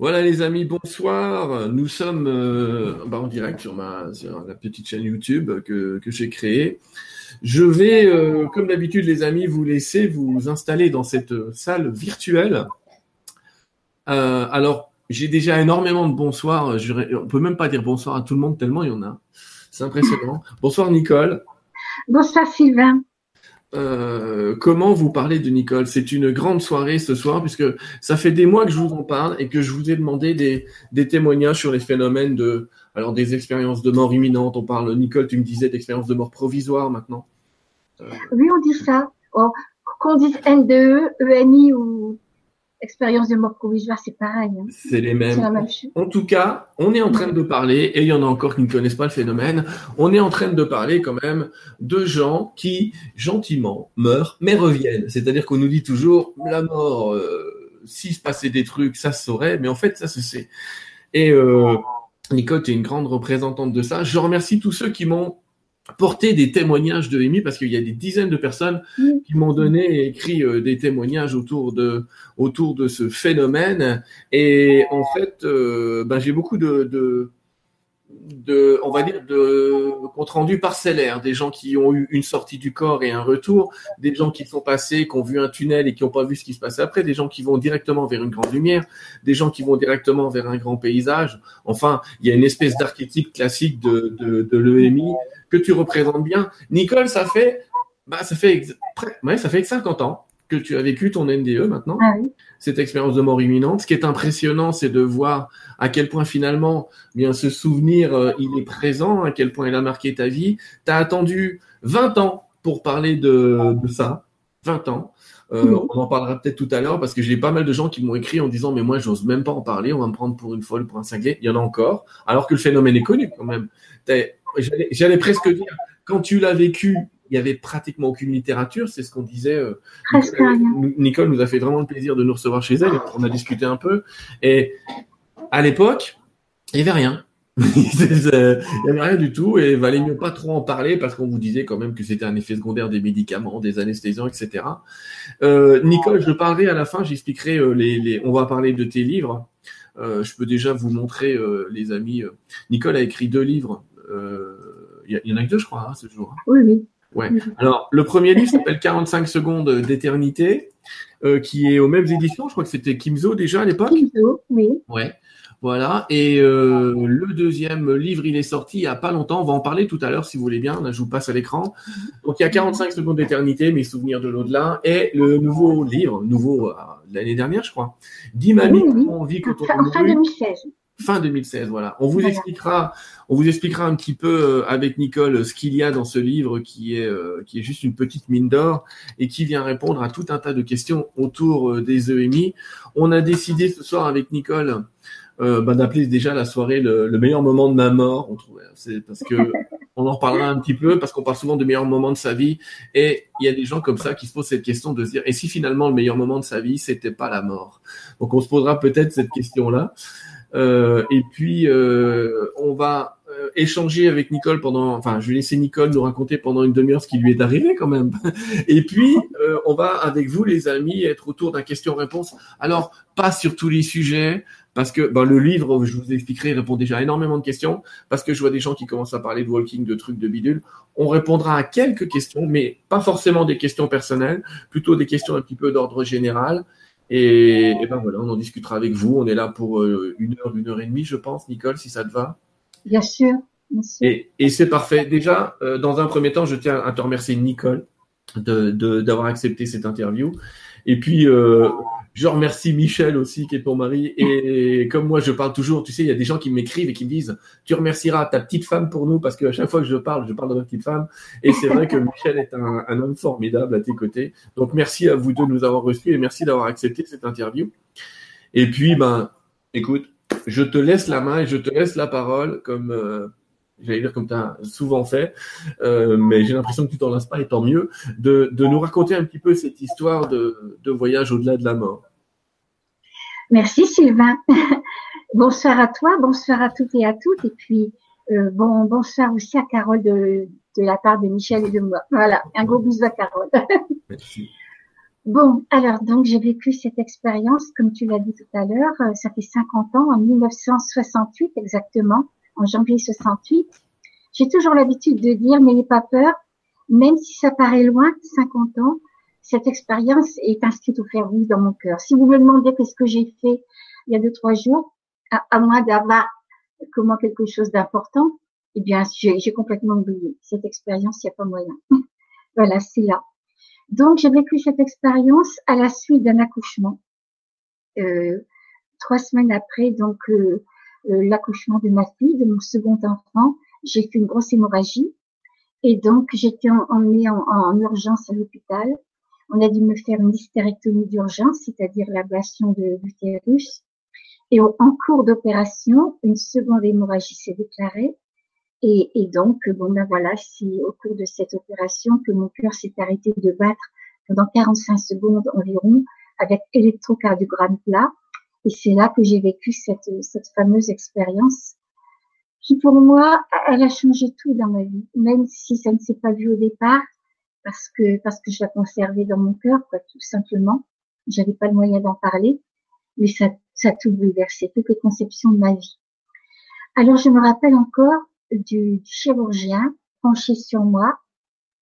Voilà les amis, bonsoir. Nous sommes euh, bah, en direct sur ma la petite chaîne YouTube que, que j'ai créée. Je vais, euh, comme d'habitude les amis, vous laisser vous installer dans cette salle virtuelle. Euh, alors, j'ai déjà énormément de bonsoir. Je, on peut même pas dire bonsoir à tout le monde tellement il y en a. C'est impressionnant. bonsoir Nicole. Bonsoir Sylvain. Euh, comment vous parlez de Nicole? C'est une grande soirée ce soir puisque ça fait des mois que je vous en parle et que je vous ai demandé des, témoignages sur les phénomènes de alors des expériences de mort imminente. On parle Nicole, tu me disais d'expériences de mort provisoire maintenant. Euh... Oui, on dit ça. Oh, qu'on dise NDE, ENI ou expérience de mort provisoire, c'est pareil. Hein. C'est les mêmes. La même en tout cas, on est en train de parler, et il y en a encore qui ne connaissent pas le phénomène, on est en train de parler quand même de gens qui, gentiment, meurent, mais reviennent. C'est-à-dire qu'on nous dit toujours, la mort, euh, s'il se passait des trucs, ça se saurait, mais en fait, ça se sait. Et euh, Nicole, tu es une grande représentante de ça. Je remercie tous ceux qui m'ont porter des témoignages de Amy parce qu'il y a des dizaines de personnes qui m'ont donné et écrit euh, des témoignages autour de autour de ce phénomène. Et en fait euh, ben j'ai beaucoup de, de de, on va dire, de compte rendu parcellaire, des gens qui ont eu une sortie du corps et un retour, des gens qui sont passés, qui ont vu un tunnel et qui n'ont pas vu ce qui se passait après, des gens qui vont directement vers une grande lumière, des gens qui vont directement vers un grand paysage. Enfin, il y a une espèce d'archétype classique de, de, de l'EMI que tu représentes bien. Nicole, ça fait, bah, ça fait, ouais, ça fait 50 ans que tu as vécu ton NDE maintenant, ah cette expérience de mort imminente. Ce qui est impressionnant, c'est de voir à quel point finalement, bien ce souvenir, euh, il est présent, à quel point il a marqué ta vie. Tu as attendu 20 ans pour parler de, de ça, 20 ans. Euh, on en parlera peut-être tout à l'heure parce que j'ai pas mal de gens qui m'ont écrit en disant mais moi j'ose même pas en parler, on va me prendre pour une folle, pour un cinglé. Il y en a encore, alors que le phénomène est connu quand même. J'allais presque dire, quand tu l'as vécu, il y avait pratiquement aucune littérature, c'est ce qu'on disait. Euh, Nicole, nous a fait vraiment le plaisir de nous recevoir chez elle. On a discuté un peu. Et à l'époque, il n'y avait rien. il n'y avait rien du tout et il valait mieux pas trop en parler parce qu'on vous disait quand même que c'était un effet secondaire des médicaments, des anesthésiants, etc. Euh, Nicole, je parlerai à la fin, j'expliquerai euh, les, les, on va parler de tes livres. Euh, je peux déjà vous montrer, euh, les amis. Nicole a écrit deux livres. Il y, en a que deux, je crois, hein, ce jour. Oui, oui. Ouais. Alors, le premier livre s'appelle 45 secondes d'éternité, euh, qui est aux mêmes éditions. Je crois que c'était Kimzo déjà à l'époque. Kimzo, oui. Ouais. Voilà. Et euh, le deuxième livre, il est sorti il n'y a pas longtemps. On va en parler tout à l'heure si vous voulez bien. Là, je vous passe à l'écran. Donc, il y a 45 secondes d'éternité, mes souvenirs de l'au-delà, et le nouveau livre, nouveau euh, l'année dernière, je crois. Dynamique, oui, oui. on vit quand on fin 2016 fin 2016. Voilà. On vous expliquera, on vous expliquera un petit peu euh, avec Nicole ce qu'il y a dans ce livre qui est euh, qui est juste une petite mine d'or et qui vient répondre à tout un tas de questions autour euh, des EMI. On a décidé ce soir avec Nicole euh, bah, d'appeler déjà la soirée le, le, meilleur moment de ma mort. On trouvait, c'est parce que on en reparlera un petit peu parce qu'on parle souvent de meilleurs moments de sa vie et il y a des gens comme ça qui se posent cette question de se dire et si finalement le meilleur moment de sa vie c'était pas la mort? Donc on se posera peut-être cette question là. Euh, et puis, euh, on va euh, échanger avec Nicole pendant, enfin, je vais laisser Nicole nous raconter pendant une demi-heure ce qui lui est arrivé quand même. Et puis, on va avec vous, les amis, être autour d'un question-réponse. Alors, pas sur tous les sujets, parce que ben, le livre, je vous expliquerai, répond déjà à énormément de questions, parce que je vois des gens qui commencent à parler de walking, de trucs, de bidule. On répondra à quelques questions, mais pas forcément des questions personnelles, plutôt des questions un petit peu d'ordre général. Et, et, ben voilà, on en discutera avec vous. On est là pour euh, une heure, une heure et demie, je pense, Nicole, si ça te va. Bien sûr. Bien sûr. Et, et c'est parfait. Déjà, euh, dans un premier temps, je tiens à te remercier, Nicole, d'avoir de, d'avoir accepté cette interview. Et puis, euh, je remercie Michel aussi, qui est ton mari. Et comme moi, je parle toujours, tu sais, il y a des gens qui m'écrivent et qui me disent, tu remercieras ta petite femme pour nous, parce qu'à chaque fois que je parle, je parle de ma petite femme. Et c'est vrai que Michel est un, un, homme formidable à tes côtés. Donc, merci à vous deux de nous avoir reçus et merci d'avoir accepté cette interview. Et puis, ben, écoute, je te laisse la main et je te laisse la parole comme, euh, j'allais dire comme tu as souvent fait, euh, mais j'ai l'impression que tu t'en lasses pas et tant mieux, de, de, nous raconter un petit peu cette histoire de, de voyage au-delà de la mort. Merci Sylvain. bonsoir à toi, bonsoir à toutes et à toutes. Et puis, euh, bon, bonsoir aussi à Carole de, de, la part de Michel et de moi. Voilà, un gros bisou à Carole. Merci. Bon, alors donc j'ai vécu cette expérience, comme tu l'as dit tout à l'heure, euh, ça fait 50 ans, en 1968 exactement, en janvier 68. J'ai toujours l'habitude de dire, n'ayez pas peur, même si ça paraît loin, 50 ans, cette expérience est inscrite au fer dans mon cœur. Si vous me demandez qu'est-ce que j'ai fait il y a deux, trois jours, à, moins d'avoir comment quelque chose d'important, eh bien, j'ai complètement oublié. Cette expérience, il n'y a pas moyen. voilà, c'est là. Donc, j'ai vécu cette expérience à la suite d'un accouchement. Euh, trois semaines après, donc, euh, euh, l'accouchement de ma fille, de mon second enfant, j'ai fait une grosse hémorragie. Et donc, j'étais emmenée en, en, urgence à l'hôpital. On a dû me faire une hystérectomie d'urgence, c'est-à-dire l'ablation de l'utérus. Et en cours d'opération, une seconde hémorragie s'est déclarée. Et, donc, bon ben voilà, c'est au cours de cette opération que mon cœur s'est arrêté de battre pendant 45 secondes environ avec électrocardiogramme plat. Et c'est là que j'ai vécu cette, cette fameuse expérience qui pour moi, elle a changé tout dans ma vie, même si ça ne s'est pas vu au départ, parce que parce que je la conservais dans mon cœur, quoi, tout simplement. J'avais pas le moyen d'en parler, mais ça, ça a tout bouleversé, toutes les conceptions de ma vie. Alors je me rappelle encore du, chirurgien penché sur moi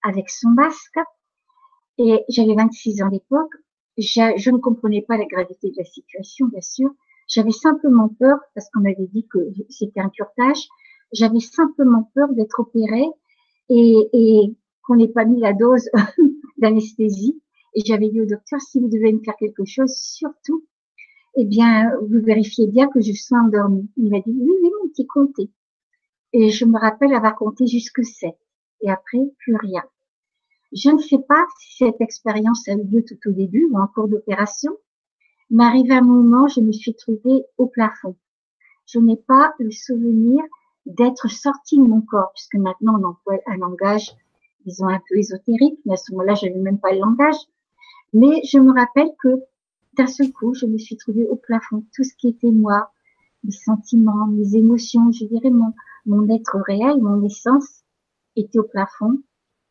avec son masque, et j'avais 26 ans à l'époque. Je, je ne comprenais pas la gravité de la situation, bien sûr. J'avais simplement peur, parce qu'on m'avait dit que c'était un curtage, j'avais simplement peur d'être opérée et, et qu'on n'ait pas mis la dose d'anesthésie. Et j'avais dit au docteur, si vous devez me faire quelque chose, surtout, eh bien, vous vérifiez bien que je sois endormie. Il m'a dit, oui, oui, mon petit compté. Et je me rappelle avoir compté jusque 7. Et après, plus rien. Je ne sais pas si cette expérience a eu lieu tout au début ou en cours d'opération, M'arrive un moment, je me suis trouvée au plafond. Je n'ai pas le souvenir d'être sortie de mon corps, puisque maintenant on emploie un langage, disons, un peu ésotérique, mais à ce moment-là, je n'avais même pas le langage. Mais je me rappelle que d'un seul coup, je me suis trouvée au plafond. Tout ce qui était moi, mes sentiments, mes émotions, je dirais mon, mon être réel, mon essence, était au plafond.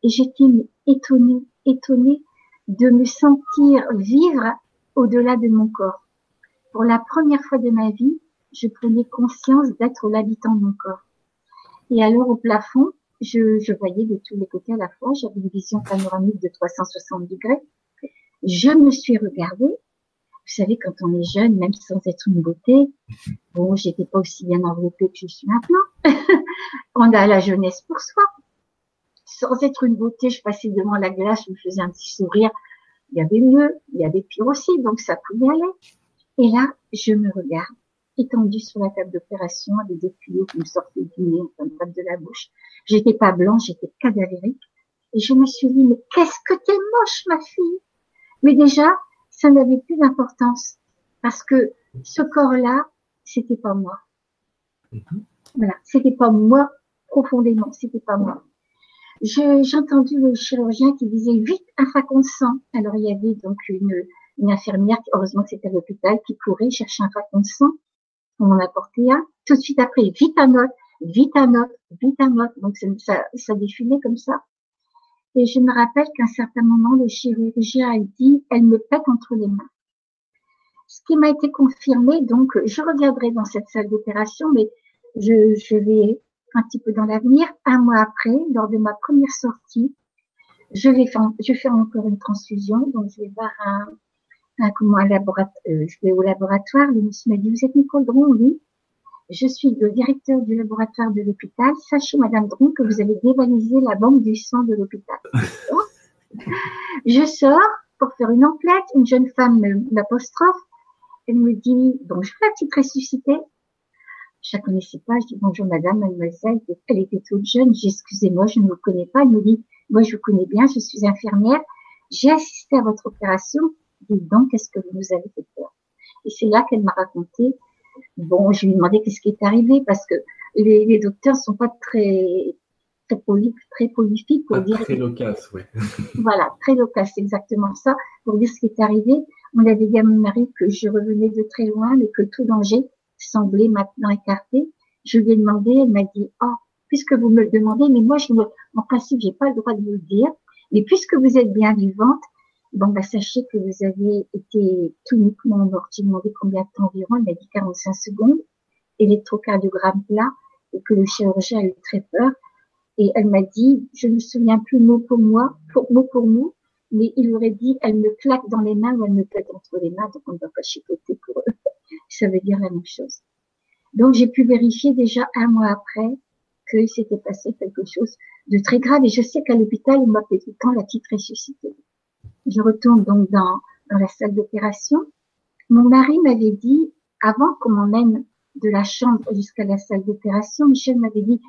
Et j'étais étonnée, étonnée de me sentir vivre au-delà de mon corps. Pour la première fois de ma vie, je prenais conscience d'être l'habitant de mon corps. Et alors au plafond, je, voyais de tous les côtés à la fois, j'avais une vision panoramique de 360 degrés. Je me suis regardée. Vous savez, quand on est jeune, même sans être une beauté, bon, j'étais pas aussi bien enveloppée que je suis maintenant. on a la jeunesse pour soi. Sans être une beauté, je passais devant la glace, je me faisais un petit sourire il y avait mieux, il y avait pire aussi, donc ça pouvait aller. Et là, je me regarde, étendue sur la table d'opération avec des tuyaux qui me sortaient du nez, en table de la bouche. J'étais pas blanche, j'étais cadavérique. Et je me suis dit, mais qu'est-ce que t'es moche, ma fille! Mais déjà, ça n'avait plus d'importance. Parce que ce corps-là, c'était pas moi. Mm-hmm. Voilà. C'était pas moi profondément. C'était pas moi. J'ai entendu le chirurgien qui disait vite un flacon de sang. Alors il y avait donc une, une infirmière, heureusement que c'était à l'hôpital, qui courait chercher un flacon de sang. On en a porté un. Tout de suite après, vite un autre, vite un autre, vite un autre. Donc ça, ça défilait comme ça. Et je me rappelle qu'à un certain moment, le chirurgien a dit, elle me pète entre les mains. Ce qui m'a été confirmé, donc je reviendrai dans cette salle d'opération, mais je, vais un petit peu dans l'avenir. Un mois après, lors de ma première sortie, je vais faire, je fais encore une transfusion. Donc, je vais voir un, un comment un laboratoire, euh, je vais au laboratoire. Le monsieur m'a dit, vous êtes Nicole Dron? Oui. Je suis le directeur du laboratoire de l'hôpital. Sachez, Madame Dron, que vous avez dévalisé la banque du sang de l'hôpital. je sors pour faire une emplette. Une jeune femme m'apostrophe. Elle me dit, bonjour la petite ressuscitée je la connaissais pas. Je dis bonjour madame, mademoiselle. Elle était toute jeune. J'ai excusez-moi, je ne vous connais pas. Elle me dit, moi je vous connais bien, je suis infirmière. J'ai assisté à votre opération. Donc, qu'est-ce que vous nous avez fait faire Et c'est là qu'elle m'a raconté. Bon, je lui ai demandé qu'est-ce qui est arrivé parce que les, les docteurs sont pas très très, poly, très prolifiques pour dire. Très loquace, oui. voilà, très loquace, exactement ça. Pour dire ce qui est arrivé, on avait dit à mon mari que je revenais de très loin, mais que tout danger semblait maintenant écarté. Je lui ai demandé, elle m'a dit, oh, puisque vous me le demandez, mais moi, je me, en principe, j'ai pas le droit de vous le dire, mais puisque vous êtes bien vivante, bon, bah, sachez que vous avez été cliniquement mort. J'ai demandé combien de temps environ? Elle m'a dit 45 secondes. Électrocardiogramme plat. Et que le chirurgien a eu très peur. Et elle m'a dit, je ne me souviens plus mot pour moi, mot pour mot, mais il aurait dit, elle me claque dans les mains ou elle me pète entre les mains, donc on ne va pas chipoter pour eux. Ça veut dire la même chose. Donc j'ai pu vérifier déjà un mois après que s'était passé quelque chose de très grave et je sais qu'à l'hôpital, on tout le temps la petite ressuscitée. Je retourne donc dans, la salle d'opération. Mon mari m'avait dit, avant qu'on m'emmène de la chambre jusqu'à la salle d'opération, Michel m'avait dit,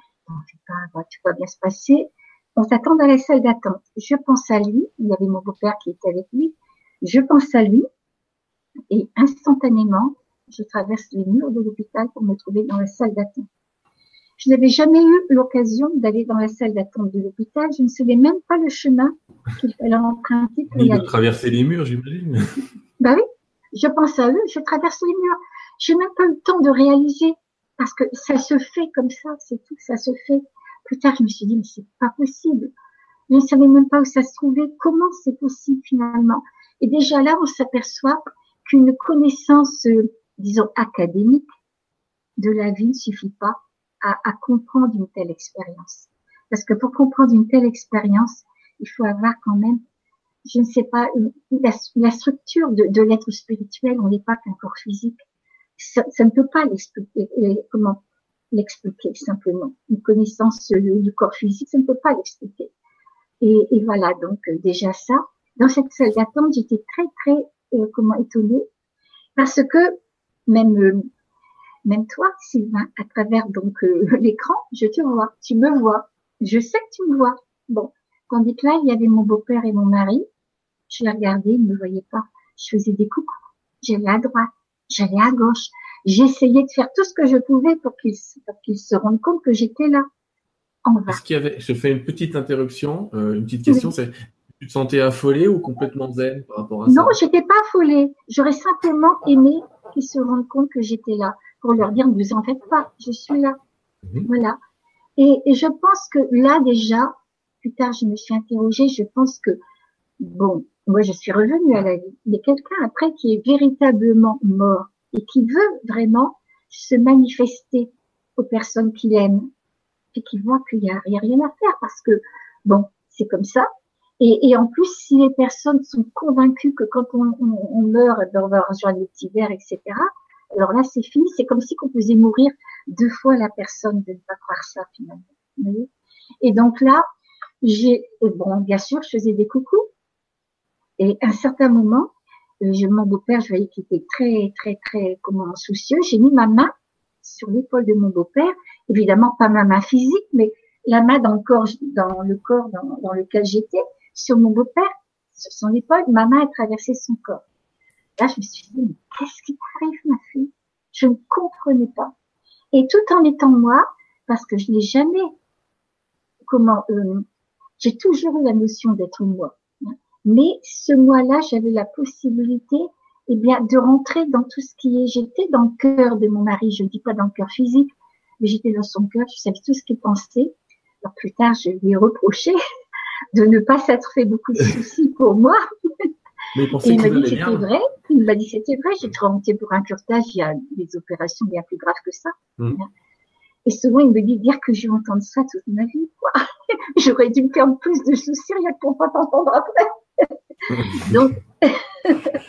pas, tu vas bien se passer. On s'attend dans la salle d'attente. Je pense à lui. Il y avait mon beau-père qui était avec lui. Je pense à lui. Et instantanément, je traverse les murs de l'hôpital pour me trouver dans la salle d'attente. Je n'avais jamais eu l'occasion d'aller dans la salle d'attente de l'hôpital. Je ne savais même pas le chemin qu'il fallait emprunter pour y aller. traverser les murs, j'imagine. Bah oui. Je pense à eux, je traverse les murs. J'ai même pas eu le temps de réaliser parce que ça se fait comme ça, c'est tout, ça se fait. Plus tard, je me suis dit, mais c'est pas possible. Je ne savais même pas où ça se trouvait, comment c'est possible finalement? Et déjà là, on s'aperçoit qu'une connaissance, euh, disons, académique de la vie ne suffit pas à, à, comprendre une telle expérience. Parce que pour comprendre une telle expérience, il faut avoir quand même, je ne sais pas, la, structure de, de l'être spirituel, on n'est pas qu'un corps physique ça, ne peut pas l'expliquer. Comment l'expliquer simplement Une connaissance du corps physique, ça ne peut pas l'expliquer. Et, et, voilà, donc euh, déjà ça. Dans cette salle d'attente, j'étais très très euh, comment étonnée parce que même euh, même toi, Sylvain, à travers donc l'écran, je te vois, tu me vois, je sais que tu me vois. Bon, tandis que là, il y avait mon beau-père et mon mari. Je les regardais, ils ne me voyaient pas. Je faisais des coucous. J'allais à droite, J'allais à gauche. J'essayais de faire tout ce que je pouvais pour qu'ils se rendent compte que j'étais là. Est-ce qu'il y avait, je fais une petite interruption, euh, une petite question, c'est tu te sentais affolée ou complètement zen par rapport à ça? Non, j'étais pas affolée. J'aurais simplement aimé qu'ils se rendent compte que j'étais là pour leur dire ne vous en faites pas, je suis là. Mhm. Voilà. Et, et, je pense que là déjà, plus tard, je me suis interrogée. Je pense que bon, moi je suis revenue à la vie, mais quelqu'un après qui est véritablement mort et qui veut vraiment se manifester aux personnes qu'il aime et qui voit qu'il n'y a, rien à faire parce que bon, c'est comme ça. Et, et, en plus, si les personnes sont convaincues que quand on, on, meurt, ben on va rejoindre le petit verre, etc. Alors là, c'est fini. C'est comme si on faisait mourir deux fois la personne de ne pas croire ça finalement. et donc là, j'ai bon, bien sûr, je faisais des coucous et à un certain moment, euh, je, mon beau-père, je voyais qu'il était très, très, très, comment, soucieux. J'ai mis ma main sur l'épaule de mon beau-père. Évidemment, pas ma main physique, mais la main dans le corps, dans le corps dans lequel j'étais, sur mon beau-père, sur son épaule. Ma main a traversé son corps. Là, je me suis dit, mais qu'est-ce qui t'arrive, ma fille? Je ne comprenais pas. Et tout en étant moi, parce que je n'ai jamais, comment, euh, j'ai toujours eu la notion d'être moi. Mais ce mois-là, j'avais la possibilité, eh bien, de rentrer dans tout ce qui est. J'étais dans le cœur de mon mari. Je ne dis pas dans le cœur physique, mais j'étais dans son cœur. Je savais tout ce qu'il pensait. Alors plus tard, je lui ai reproché de ne pas s'être fait beaucoup de soucis pour moi. Mais il, il m'a dit que c'était vrai. Il m'a dit c'était vrai. J'ai remonté pour un curtage. Il y a des opérations bien plus graves que ça. Hmm. Et souvent, il me dit dire que j'ai entendu ça toute ma vie. J'aurais dû me faire plus de soucis rien pour pas t'entendre après. donc,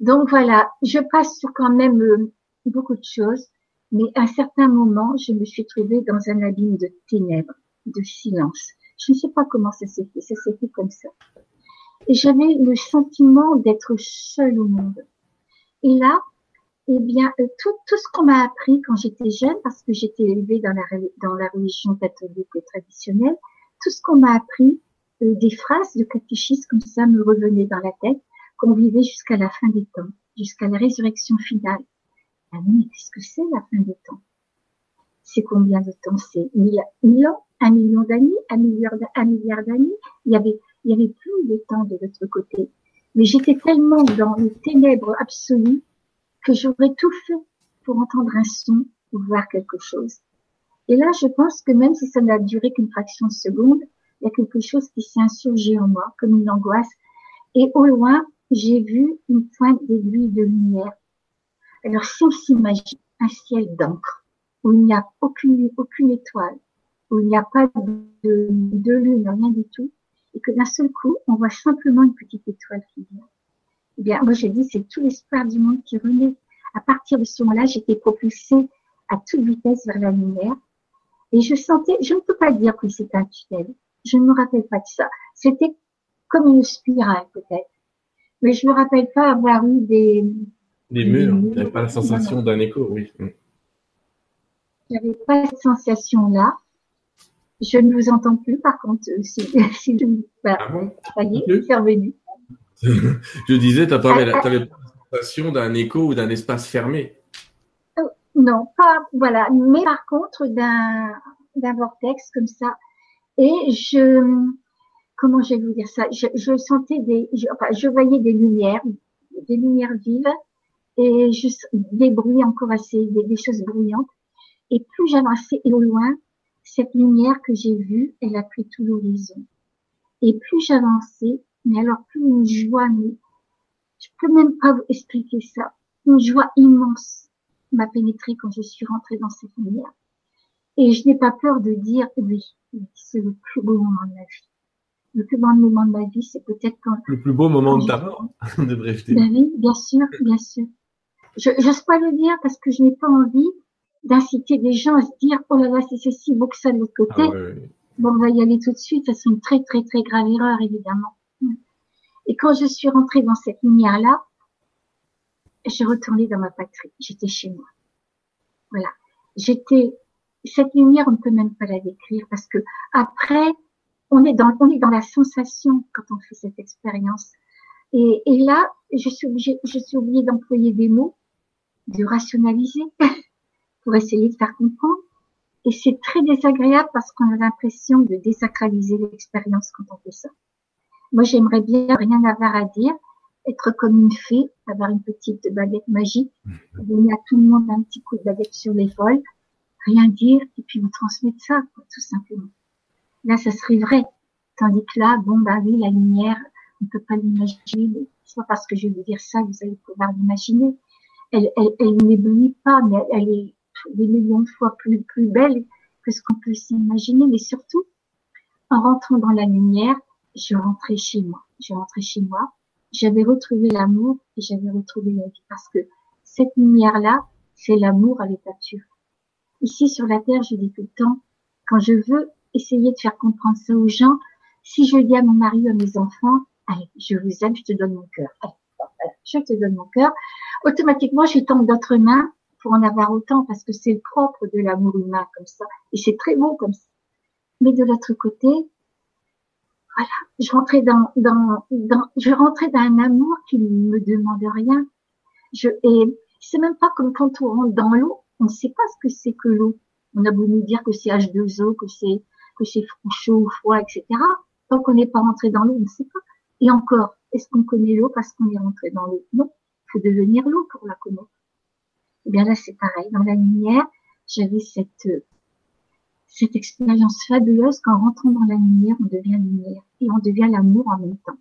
donc voilà, je passe sur quand même euh, beaucoup de choses, mais à un certain moment, je me suis trouvée dans un abîme de ténèbres, de silence. Je ne sais pas comment ça s'est fait, ça s'est fait comme ça. J'avais le sentiment d'être seule au monde. Et là, eh bien, euh, tout, tout ce qu'on m'a appris quand j'étais jeune, parce que j'étais élevée dans la, dans la religion catholique et traditionnelle, tout ce qu'on m'a appris, euh, des phrases de catéchisme comme ça me revenaient dans la tête, qu'on vivait jusqu'à la fin des temps, jusqu'à la résurrection finale. Ah mais qu'est-ce que c'est la fin des temps? C'est combien de temps? C'est mille, ans? Un million d'années? Un milliard, un milliard d'années? Il y avait, il y avait plus de temps de l'autre côté. Mais j'étais tellement dans les ténèbres absolues que j'aurais tout fait pour entendre un son ou voir quelque chose. Et là, je pense que même si ça n'a duré qu'une fraction de seconde, il y a quelque chose qui s'est insurgé en moi, comme une angoisse. Et au loin, j'ai vu une pointe d'aiguille de lumière. Alors, si on s'imagine un ciel d'encre, où il n'y a aucune, aucune étoile, où il n'y a pas de, de lune, rien du tout, et que d'un seul coup, on voit simplement une petite étoile qui vient. Eh bien, moi, j'ai dit, c'est tout l'espoir du monde qui renaît. À partir de ce moment-là, j'étais propulsée à toute vitesse vers la lumière. Et je sentais, je ne peux pas dire que c'était un tunnel. Je ne me rappelle pas de ça. C'était comme une spirale, peut-être. Mais je me rappelle pas avoir eu des... Des murs. Vous n'avez pas la sensation d'un écho, oui. J'avais pas cette sensation-là. Je ne vous entends plus, par contre, euh, si, si je bah, ah bon? Ça y est, c'est revenu. je disais, tu n'avais ah, pas la sensation d'un écho ou d'un espace fermé. Euh, non, pas, voilà. Mais par contre, d'un, vortex comme ça. Et je, comment je vais vous dire ça? Je, je sentais des, je, enfin, je voyais des lumières, des lumières vives et je, des bruits encore assez, des, des choses bruyantes. Et plus j'avançais au loin, cette lumière que j'ai vue, elle a pris tout l'horizon. Et plus j'avançais, mais alors plus une joie, mais je peux même pas vous expliquer ça. Une joie immense m'a pénétré quand je suis rentrée dans cette lumière. Et je n'ai pas peur de dire, oui, c'est le plus beau moment de ma vie. Le plus beau moment de ma vie, c'est peut-être quand... Le plus beau moment de ta mort, de breveté. Ben oui, bien sûr, bien sûr. Je n'ose pas le dire parce que je n'ai pas envie d'inciter des gens à se dire oh là là c'est si beau que ça de l'autre côté. Ah bon, on va y aller tout de suite. Ça c'est une très très très grave erreur évidemment. Et quand je suis rentrée dans cette lumière là, j'ai retourné dans ma patrie. J'étais chez moi. Voilà. J'étais cette lumière, on ne peut même pas la décrire parce que après, on est dans on est dans la sensation quand on fait cette expérience. Et, et là, je suis obligée, je suis obligée d'employer des mots, de rationaliser. pour essayer de faire comprendre. Et c'est très désagréable parce qu'on a l'impression de désacraliser l'expérience quand on fait ça. Moi, j'aimerais bien rien avoir à dire, être comme une fée, avoir une petite baguette magique, donner à tout le monde un petit coup de baguette sur l'épaule, rien dire, et puis vous transmettre ça, tout simplement. Là, ça serait vrai. Tandis que là, bon, bah oui, la lumière, on ne peut pas l'imaginer, mais soit parce que je vais vous dire ça, vous allez pouvoir l'imaginer. Elle, elle, elle n'éblouit pas, mais elle est des millions de fois plus, plus belle que ce qu'on peut s'imaginer, mais surtout, en rentrant dans la lumière, je rentrais chez moi. Je rentrais chez moi. J'avais retrouvé l'amour et j'avais retrouvé la vie parce que cette lumière-là, c'est l'amour à l'état pur. Ici, sur la terre, je dis tout le temps, quand je veux essayer de faire comprendre ça aux gens, si je dis à mon mari ou à mes enfants, allez, je vous aime, je te donne mon cœur. je te donne mon cœur. Automatiquement, je tombe d'autres mains pour en avoir autant parce que c'est le propre de l'amour humain comme ça et c'est très beau comme ça. Mais de l'autre côté, voilà, je rentrais dans, dans, dans, je rentrais dans un amour qui ne me demande rien. Je, et c'est même pas comme quand on rentre dans l'eau, on ne sait pas ce que c'est que l'eau. On a beau nous dire que c'est H2O, que c'est, que c'est chaud froid, etc. Tant qu'on n'est pas rentré dans l'eau, on ne sait pas. Et encore, est-ce qu'on connaît l'eau parce qu'on est rentré dans l'eau? Non. Faut devenir l'eau pour la connaître. Et eh bien là, c'est pareil. Dans la lumière, j'avais cette, cette expérience fabuleuse qu'en rentrant dans la lumière, on devient lumière et on devient l'amour en même temps.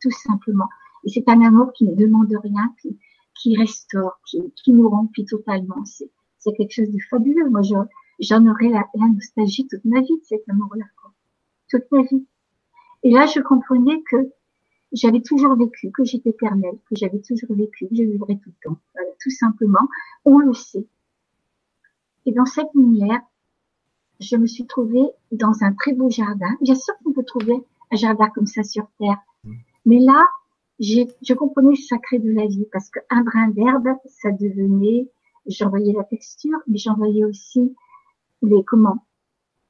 Tout simplement. Et c'est un amour qui ne demande rien, qui, qui restaure, qui, qui nous remplit totalement. C'est, c'est quelque chose de fabuleux. Moi, j'en aurais la, la, nostalgie toute ma vie de cet amour-là, Toute ma vie. Et là, je comprenais que j'avais toujours vécu, que j'étais éternelle, que j'avais toujours vécu, que je vivrais tout le temps. Voilà, tout simplement, on le sait. Et dans cette lumière, je me suis trouvée dans un très beau jardin. Bien sûr qu'on peut trouver un jardin comme ça sur Terre. Mais là, je comprenais le sacré de la vie parce qu'un brin d'herbe, ça devenait, j'en voyais la texture, mais j'en voyais aussi les, comment,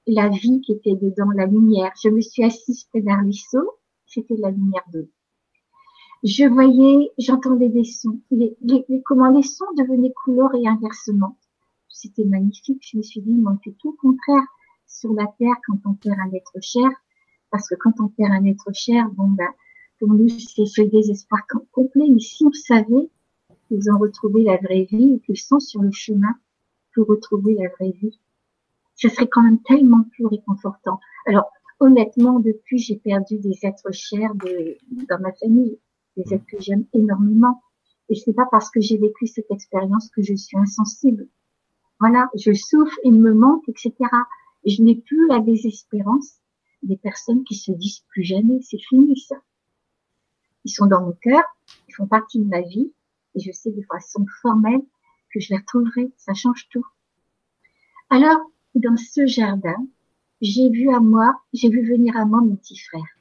la vie qui était dedans, la lumière. Je me suis assise près d'un ruisseau c'était la lumière d'eau. Je voyais, j'entendais des sons. Les, comment les sons devenaient couleurs et inversement. C'était magnifique. Je me suis dit, mais on tout le contraire sur la terre quand on perd un être cher. Parce que quand on perd un être cher, bon, ben, pour nous, c'est le désespoir complet. Mais si on savait qu'ils ont retrouvé la vraie vie et qu'ils sont sur le chemin pour retrouver la vraie vie, ce serait quand même tellement plus réconfortant. Alors, honnêtement, depuis, j'ai perdu des êtres chers de, dans ma famille, des êtres que j'aime énormément. Et c'est pas parce que j'ai vécu cette expérience que je suis insensible. Voilà, je souffre, il me manque, etc. Et je n'ai plus la désespérance des personnes qui se disent plus jamais, c'est fini ça. Ils sont dans mon cœur, ils font partie de ma vie, et je sais de façon formelle que je les retrouverai, ça change tout. Alors, dans ce jardin, j'ai vu à moi, j'ai vu venir à moi mon petit frère.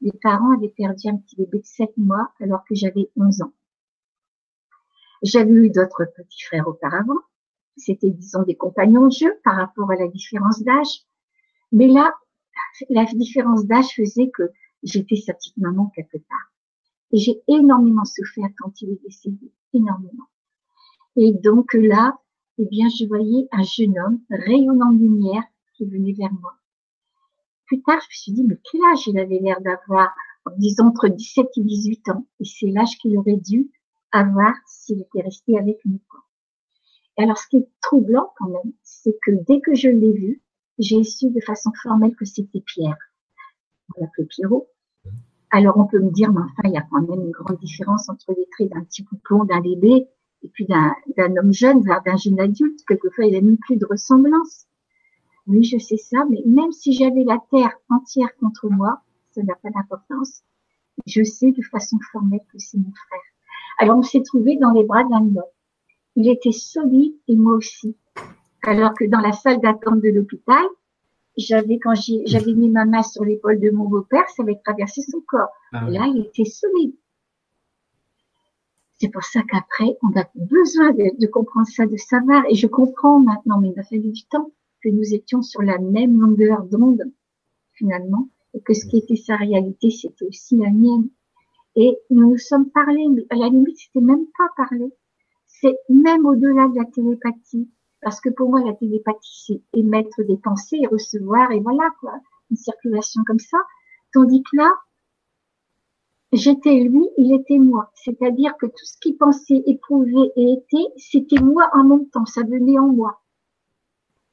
Les parents avaient perdu un petit bébé de 7 mois alors que j'avais 11 ans. J'avais eu d'autres petits frères auparavant. C'était, disons, des compagnons de jeu par rapport à la différence d'âge. Mais là, la différence d'âge faisait que j'étais sa petite maman quelque part. Et j'ai énormément souffert quand il est décédé. Énormément. Et donc là, eh bien, je voyais un jeune homme rayonnant de lumière qui venait vers moi. Plus tard, je me suis dit, mais quel âge il avait l'air d'avoir? Disons entre 17 et 18 ans. Et c'est l'âge qu'il aurait dû avoir s'il était resté avec nous. Et alors, ce qui est troublant quand même, c'est que dès que je l'ai vu, j'ai su de façon formelle que c'était Pierre. On l'appelait Pierrot. Alors, on peut me dire, mais enfin, il y a quand même une grande différence entre les traits d'un petit poupon, d'un bébé, et puis d'un homme jeune, d'un jeune adulte. Quelquefois, il n'y a même plus de ressemblance. Oui, je sais ça, mais même si j'avais la terre entière contre moi, ça n'a pas d'importance. Je sais de façon formelle que c'est mon frère. Alors on s'est trouvé dans les bras d'un homme. Il était solide et moi aussi. Alors que dans la salle d'attente de l'hôpital, j'avais quand j'avais mis ma main sur l'épaule de mon beau-père, ça avait traversé son corps. Ah là, il était solide. C'est pour ça qu'après, on a besoin de, de, comprendre ça, de savoir. Et je comprends maintenant, mais il m'a fallu du temps que nous étions sur la même longueur d'onde, finalement, et que ce qui était sa réalité, c'était aussi la mienne. Et nous nous sommes parlé, mais à la limite, c'était même pas parler. C'est même au-delà de la télépathie. Parce que pour moi, la télépathie, c'est émettre des pensées et recevoir, et voilà, quoi. Une circulation comme ça. Tandis que là, j'étais lui, il était moi. C'est-à-dire que tout ce qu'il pensait, éprouvait et était, c'était moi en même temps. Ça venait en moi.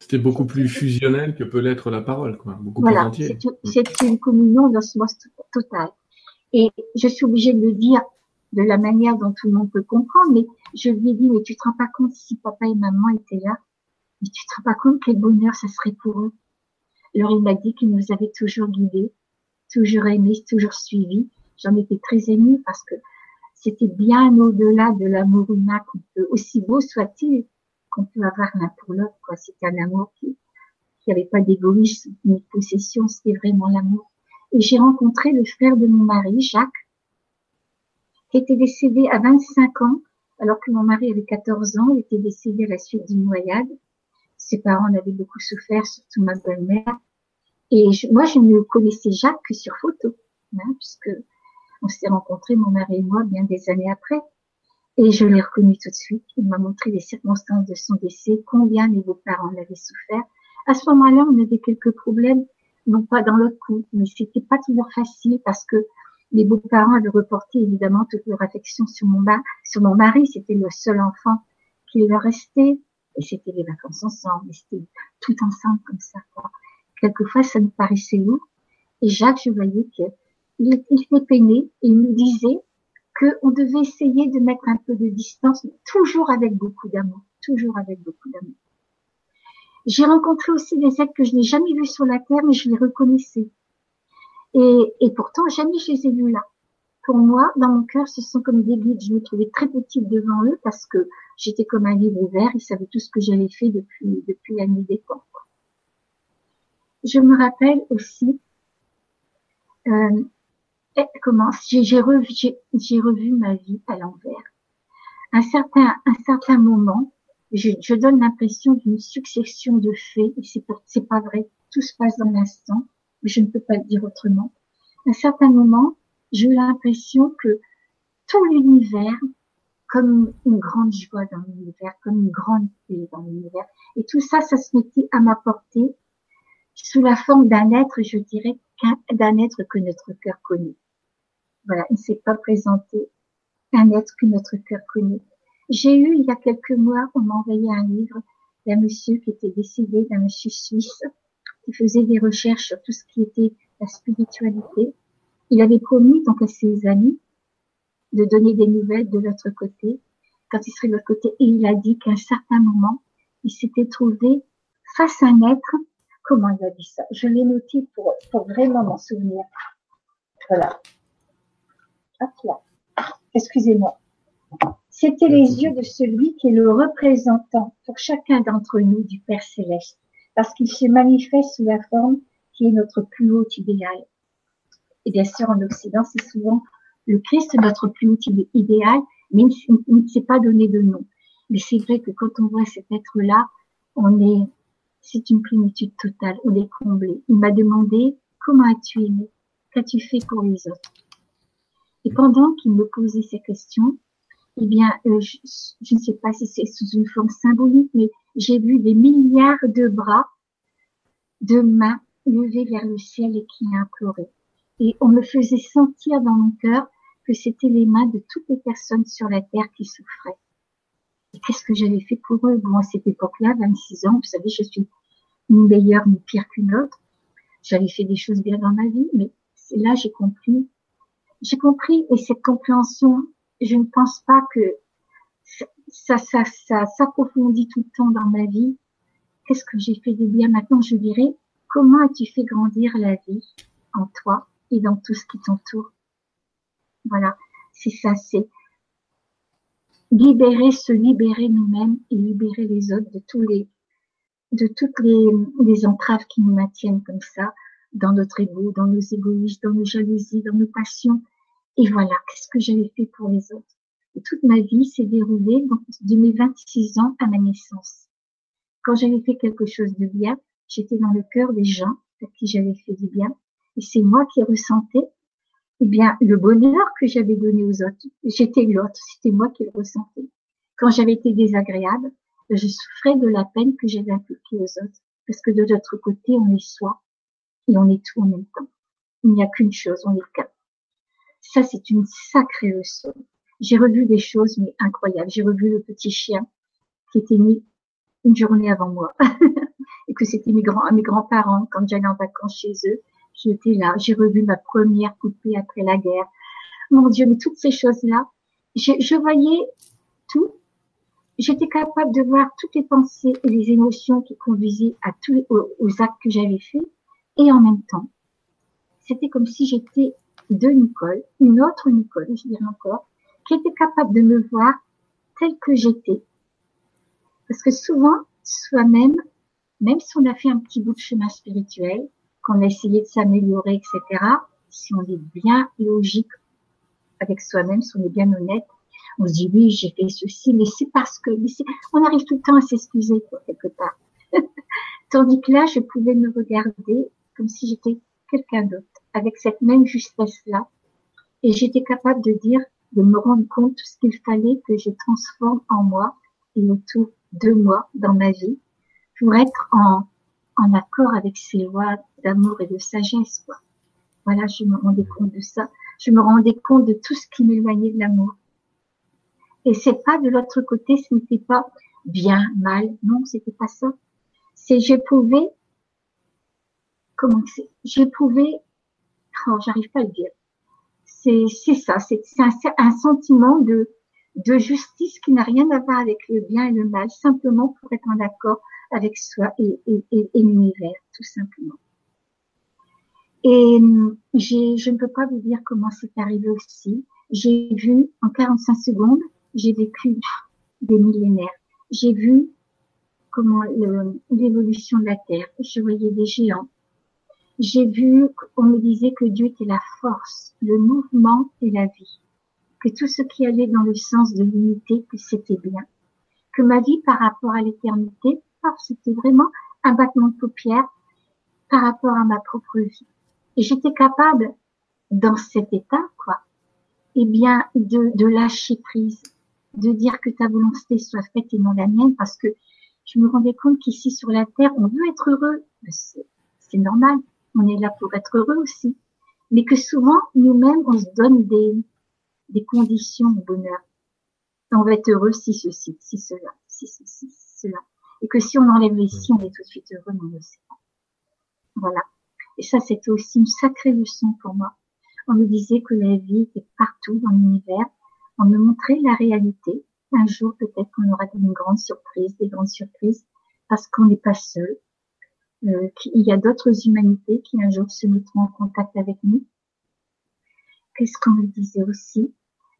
C'était beaucoup plus fusionnel que peut l'être la parole, quoi. Beaucoup voilà, plus C'est une communion d'osmose totale. Et je suis obligée de le dire de la manière dont tout le monde peut comprendre, mais je lui ai dit, mais tu te rends pas compte si papa et maman étaient là, mais tu te rends pas compte quel bonheur ça serait pour eux? Alors il m'a dit qu'il nous avait toujours guidés, toujours aimés, toujours suivis. J'en étais très émue parce que c'était bien au-delà de l'amour humain qu'on peut, aussi beau soit-il, qu'on peut avoir l'un pour l'autre. Quoi. C'était un amour qui qui avait pas d'égoïsme ni de possession, c'était vraiment l'amour. Et j'ai rencontré le frère de mon mari, Jacques, qui était décédé à 25 ans, alors que mon mari avait 14 ans. Il était décédé à la suite d'une noyade. Ses parents en avaient beaucoup souffert, surtout ma belle-mère. Et moi, je ne connaissais Jacques que sur photo, hein, puisque on s'est rencontrés, mon mari et moi, bien des années après. Et je l'ai reconnu tout de suite. Il m'a montré les circonstances de son décès, combien mes beaux-parents l'avaient souffert. À ce moment-là, on avait quelques problèmes, non pas dans l'autre couple, mais c'était pas toujours facile parce que mes beaux-parents avaient reporté évidemment toute leur affection sur mon, mari. C'était le seul enfant qui leur restait. Et c'était les vacances ensemble. C'était tout ensemble comme ça. Quoi. Quelquefois, ça nous paraissait lourd. Et Jacques, je voyais qu'il il était peiné et il me disait qu'on devait essayer de mettre un peu de distance, toujours avec beaucoup d'amour, toujours avec beaucoup d'amour. J'ai rencontré aussi des êtres que je n'ai jamais vus sur la terre, mais je les reconnaissais. Et, et pourtant, jamais je les ai vus là. Pour moi, dans mon cœur, ce sont comme des guides. Je me trouvais très petite devant eux parce que j'étais comme un livre ouvert. Ils savaient tout ce que j'avais fait depuis, depuis la nuit des temps. Je me rappelle aussi euh, comment j'ai revu, ma vie à l'envers. Un certain, un certain moment, je, donne l'impression d'une succession de faits, et c'est, c'est pas vrai. Tout se passe dans l'instant, mais je ne peux pas le dire autrement. Un certain moment, j'ai eu l'impression que tout l'univers, comme une grande joie dans l'univers, comme une grande paix dans l'univers, et tout ça, ça se mettait à ma portée, sous la forme d'un être, je dirais, d'un être que notre cœur connaît. Voilà, il ne s'est pas présenté un être que notre cœur connaît. J'ai eu, il y a quelques mois, on m'a envoyé un livre d'un monsieur qui était décédé, d'un monsieur suisse, qui faisait des recherches sur tout ce qui était la spiritualité. Il avait promis donc à ses amis de donner des nouvelles de l'autre côté quand il serait de l'autre côté. Et il a dit qu'à un certain moment, il s'était trouvé face à un être. Comment il a dit ça? Je l'ai noté pour, pour vraiment m'en souvenir. Voilà. Là. Excusez-moi. C'était les yeux de celui qui est le représentant pour chacun d'entre nous du Père céleste, parce qu'il se manifeste sous la forme qui est notre plus haut idéal. Et bien sûr, en Occident, c'est souvent le Christ, notre plus haut idéal, mais il ne s'est pas donné de nom. Mais c'est vrai que quand on voit cet être-là, on est, c'est une plénitude totale, on est comblé. Il m'a demandé, comment as-tu aimé? Qu'as-tu fait pour les autres? Et pendant qu'il me posait ces questions, eh bien, euh, je, ne sais pas si c'est sous une forme symbolique, mais j'ai vu des milliards de bras, de mains levées vers le ciel et qui imploraient. Et on me faisait sentir dans mon cœur que c'était les mains de toutes les personnes sur la terre qui souffraient. Et qu'est-ce que j'avais fait pour eux? Bon, à cette époque-là, 26 ans, vous savez, je suis ni meilleure ni pire qu'une autre. J'avais fait des choses bien dans ma vie, mais là, j'ai compris. J'ai compris, et cette compréhension, je ne pense pas que ça, ça, ça s'approfondit tout le temps dans ma vie. Qu'est-ce que j'ai fait de bien Maintenant, je dirais, comment as-tu fait grandir la vie en toi et dans tout ce qui t'entoure? Voilà, c'est ça, c'est libérer, se libérer nous-mêmes et libérer les autres de tous les, de toutes les, les entraves qui nous maintiennent comme ça, dans notre ego, dans nos égoïsmes, dans nos jalousies, dans nos passions. Et voilà, qu'est-ce que j'avais fait pour les autres? Toute ma vie s'est déroulée de mes 26 ans à ma naissance. Quand j'avais fait quelque chose de bien, j'étais dans le cœur des gens à qui j'avais fait du bien. Et c'est moi qui ressentais eh bien, le bonheur que j'avais donné aux autres, j'étais l'autre, c'était moi qui le ressentais. Quand j'avais été désagréable, je souffrais de la peine que j'avais appliquée aux autres. Parce que de l'autre côté, on est soi et on est tout en même temps. Il n'y a qu'une chose, on est quatre. Ça, c'est une sacrée leçon. J'ai revu des choses, mais incroyables. J'ai revu le petit chien qui était né une journée avant moi. et que c'était mes grands, mes grands-parents quand j'allais en vacances chez eux qui était là. J'ai revu ma première poupée après la guerre. Mon Dieu, mais toutes ces choses-là, je, je voyais tout. J'étais capable de voir toutes les pensées et les émotions qui conduisaient à tous aux, aux actes que j'avais faits. Et en même temps, c'était comme si j'étais de Nicole, une autre Nicole, je dirais encore, qui était capable de me voir telle que j'étais. Parce que souvent, soi-même, même si on a fait un petit bout de chemin spirituel, qu'on a essayé de s'améliorer, etc., si on est bien logique avec soi-même, si on est bien honnête, on se dit oui, j'ai fait ceci, mais c'est parce que, on arrive tout le temps à s'excuser quelque part. Tandis que là, je pouvais me regarder comme si j'étais quelqu'un d'autre, avec cette même justesse-là, et j'étais capable de dire, de me rendre compte ce qu'il fallait que je transforme en moi et autour de moi dans ma vie pour être en accord avec ces lois d'amour et de sagesse. Voilà, je me rendais compte de ça. Je me rendais compte de tout ce qui m'éloignait de l'amour. Et c'est pas de l'autre côté, ce n'était pas bien, mal. Non, c'était pas ça. C'est j'éprouvais, comment c'est, j'éprouvais, oh, j'arrive pas à le dire. C'est, c'est ça, c'est, un, sentiment de, de justice qui n'a rien à voir avec le bien et le mal, simplement pour être en accord avec soi et, l'univers, tout simplement. Et je ne peux pas vous dire comment c'est arrivé aussi. J'ai vu en 45 secondes, j'ai vécu des millénaires. J'ai vu comment l'évolution de la Terre. Je voyais des géants. J'ai vu, on me disait que Dieu était la force, le mouvement et la vie. Que tout ce qui allait dans le sens de l'unité, que c'était bien. Que ma vie par rapport à l'éternité, c'était vraiment un battement de paupières par rapport à ma propre vie. Et j'étais capable, dans cet état, quoi, eh bien, de, de lâcher prise, de dire que ta volonté soit faite et non la mienne, parce que je me rendais compte qu'ici sur la terre, on veut être heureux. C'est normal. On est là pour être heureux aussi. Mais que souvent, nous-mêmes, on se donne des, conditions au bonheur. On va être heureux si ceci, si cela, si ceci, si cela et que si on enlève les si, on est tout de suite heureux, mais on ne sait pas. Voilà. Et ça, c'était aussi une sacrée leçon pour moi. On me disait que la vie était partout dans l'univers. On me montrait la réalité. Un jour, peut-être qu'on aura une grande surprise, des grandes surprises, parce qu'on n'est pas seul. Euh, il y a d'autres humanités qui un jour se mettront en contact avec nous. Qu'est-ce qu'on me disait aussi?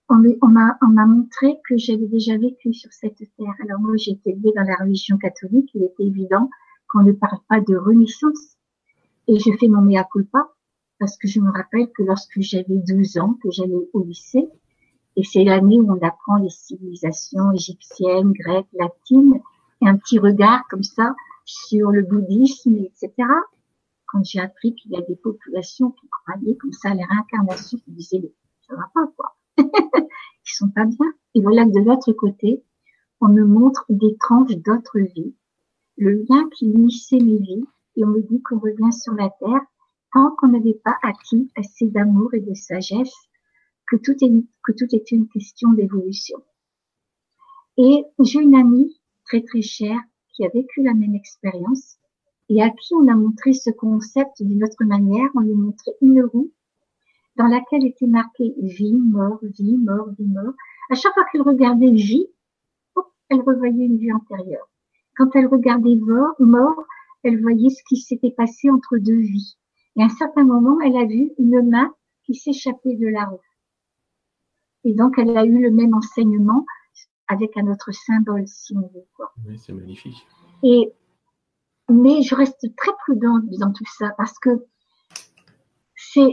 On m'a on montré que j'avais déjà vécu sur cette terre. Alors moi, j'ai été élevée dans la religion catholique. Il était évident qu'on ne parle pas de renaissance. Et je fais mon mea culpa parce que je me rappelle que lorsque j'avais 12 ans, que j'allais au lycée, et c'est l'année où on apprend les civilisations égyptiennes, grecques, latines, et un petit regard comme ça sur le bouddhisme, etc. Quand j'ai appris qu'il y a des populations qui croyaient comme ça à la réincarnation, je disais, ça va pas, quoi. Ils sont pas bien. Et voilà que de l'autre côté, on me montre des tranches d'autres vies, le lien qui unissait mes vies, et on me dit qu'on revient sur la terre tant qu'on n'avait pas acquis assez d'amour et de sagesse, que tout est, que tout est une question d'évolution. Et j'ai une amie très très chère qui a vécu la même expérience et à qui on a montré ce concept d'une autre manière. On lui a montré une roue dans laquelle était marqué vie, mort, vie, mort, vie, mort. À chaque fois qu'elle regardait vie, elle revoyait une vie antérieure. Quand elle regardait mort, mort, elle voyait ce qui s'était passé entre deux vies. Et à un certain moment, elle a vu une main qui s'échappait de la roue. Et donc, elle a eu le même enseignement avec un autre symbole, si on veut. Oui, c'est magnifique. Et, mais je reste très prudente dans tout ça parce que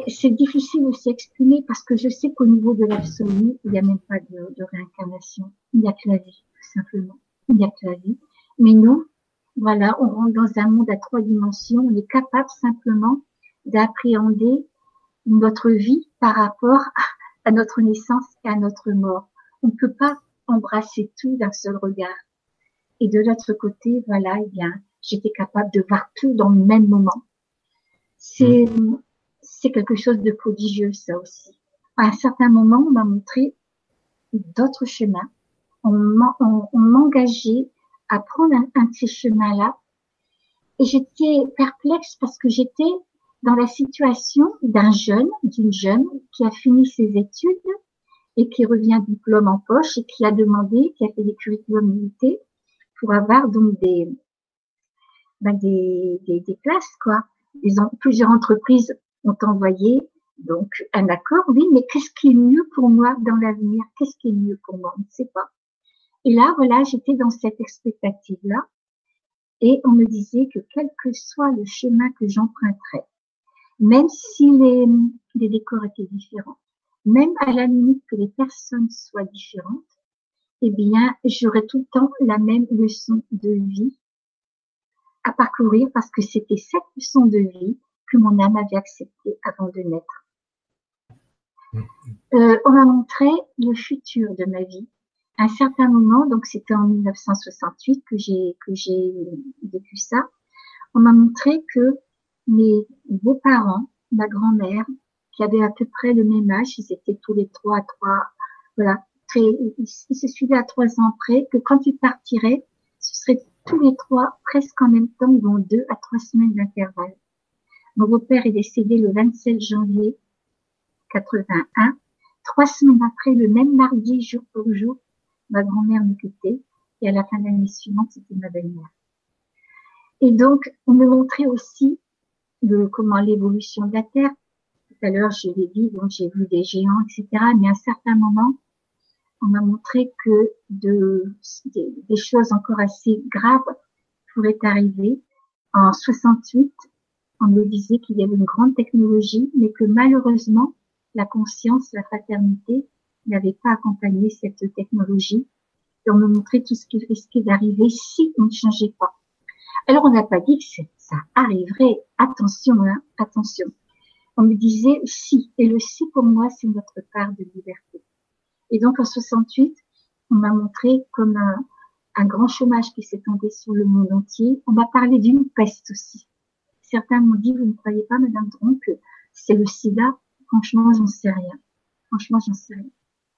c'est difficile de s'exprimer parce que je sais qu'au niveau de l'absolu, il n'y a même pas de, de réincarnation. Il n'y a que la vie, tout simplement. Il n'y a que la vie. Mais nous, voilà, on rentre dans un monde à trois dimensions. On est capable simplement d'appréhender notre vie par rapport à notre naissance et à notre mort. On ne peut pas embrasser tout d'un seul regard. Et de l'autre côté, voilà, eh bien, j'étais capable de voir tout dans le même moment. C'est, c'est quelque chose de prodigieux, ça aussi. À un certain moment, on m'a montré d'autres chemins. On m'engageait à prendre un, un de ces chemins-là. Et j'étais perplexe parce que j'étais dans la situation d'un jeune, d'une jeune qui a fini ses études et qui revient diplôme en poche et qui a demandé, qui a fait des curriculums limités pour avoir donc des, ben des, des, des, places, quoi. Ils ont, plusieurs entreprises ont envoyé donc un accord, oui, mais qu'est-ce qui est mieux pour moi dans l'avenir? Qu'est-ce qui est mieux pour moi? On ne sait pas. Et là, voilà, j'étais dans cette expectative-là et on me disait que quel que soit le chemin que j'emprunterais, même si les, les décors étaient différents, même à la limite que les personnes soient différentes, eh bien, j'aurais tout le temps la même leçon de vie à parcourir parce que c'était cette leçon de vie que mon âme avait acceptée avant de naître. Mm-hmm. Euh, on m'a montré le futur de ma vie. À un certain moment, donc c'était en 1968 que j'ai que j'ai vécu ça. On m'a montré que mes beaux-parents, ma grand-mère, qui avaient à peu près le même âge, ils étaient tous les trois à trois, voilà, très, ils, se suivaient à trois ans près, que quand ils partiraient, ce serait tous les trois presque en même temps, dans deux à trois semaines d'intervalle. Mon beau-père est décédé le 27 janvier 81. Trois semaines après, le même mardi, jour pour jour, ma grand-mère me quittait. Et à la fin de l'année suivante, c'était ma belle-mère. Et donc, on me montrait aussi de comment l'évolution de la Terre. À l'heure, je l'ai dit, donc j'ai vu des géants, etc. Mais à un certain moment, on m'a montré que de, des, choses encore assez graves pourraient arriver. En 68, on me disait qu'il y avait une grande technologie, mais que malheureusement, la conscience, la fraternité n'avait pas accompagné cette technologie. Et on me montrait tout ce qui risquait d'arriver si on ne changeait pas. Alors, on n'a pas dit que ça arriverait. Attention, hein, attention. On me disait si. Et le si pour moi, c'est notre part de liberté. Et donc, en 68, on m'a montré comme un, grand chômage qui s'étendait sur le monde entier. On m'a parlé d'une peste aussi. Certains m'ont dit, vous ne croyez pas, Madame Dron, que c'est le sida? Franchement, j'en sais rien. Franchement, j'en sais rien.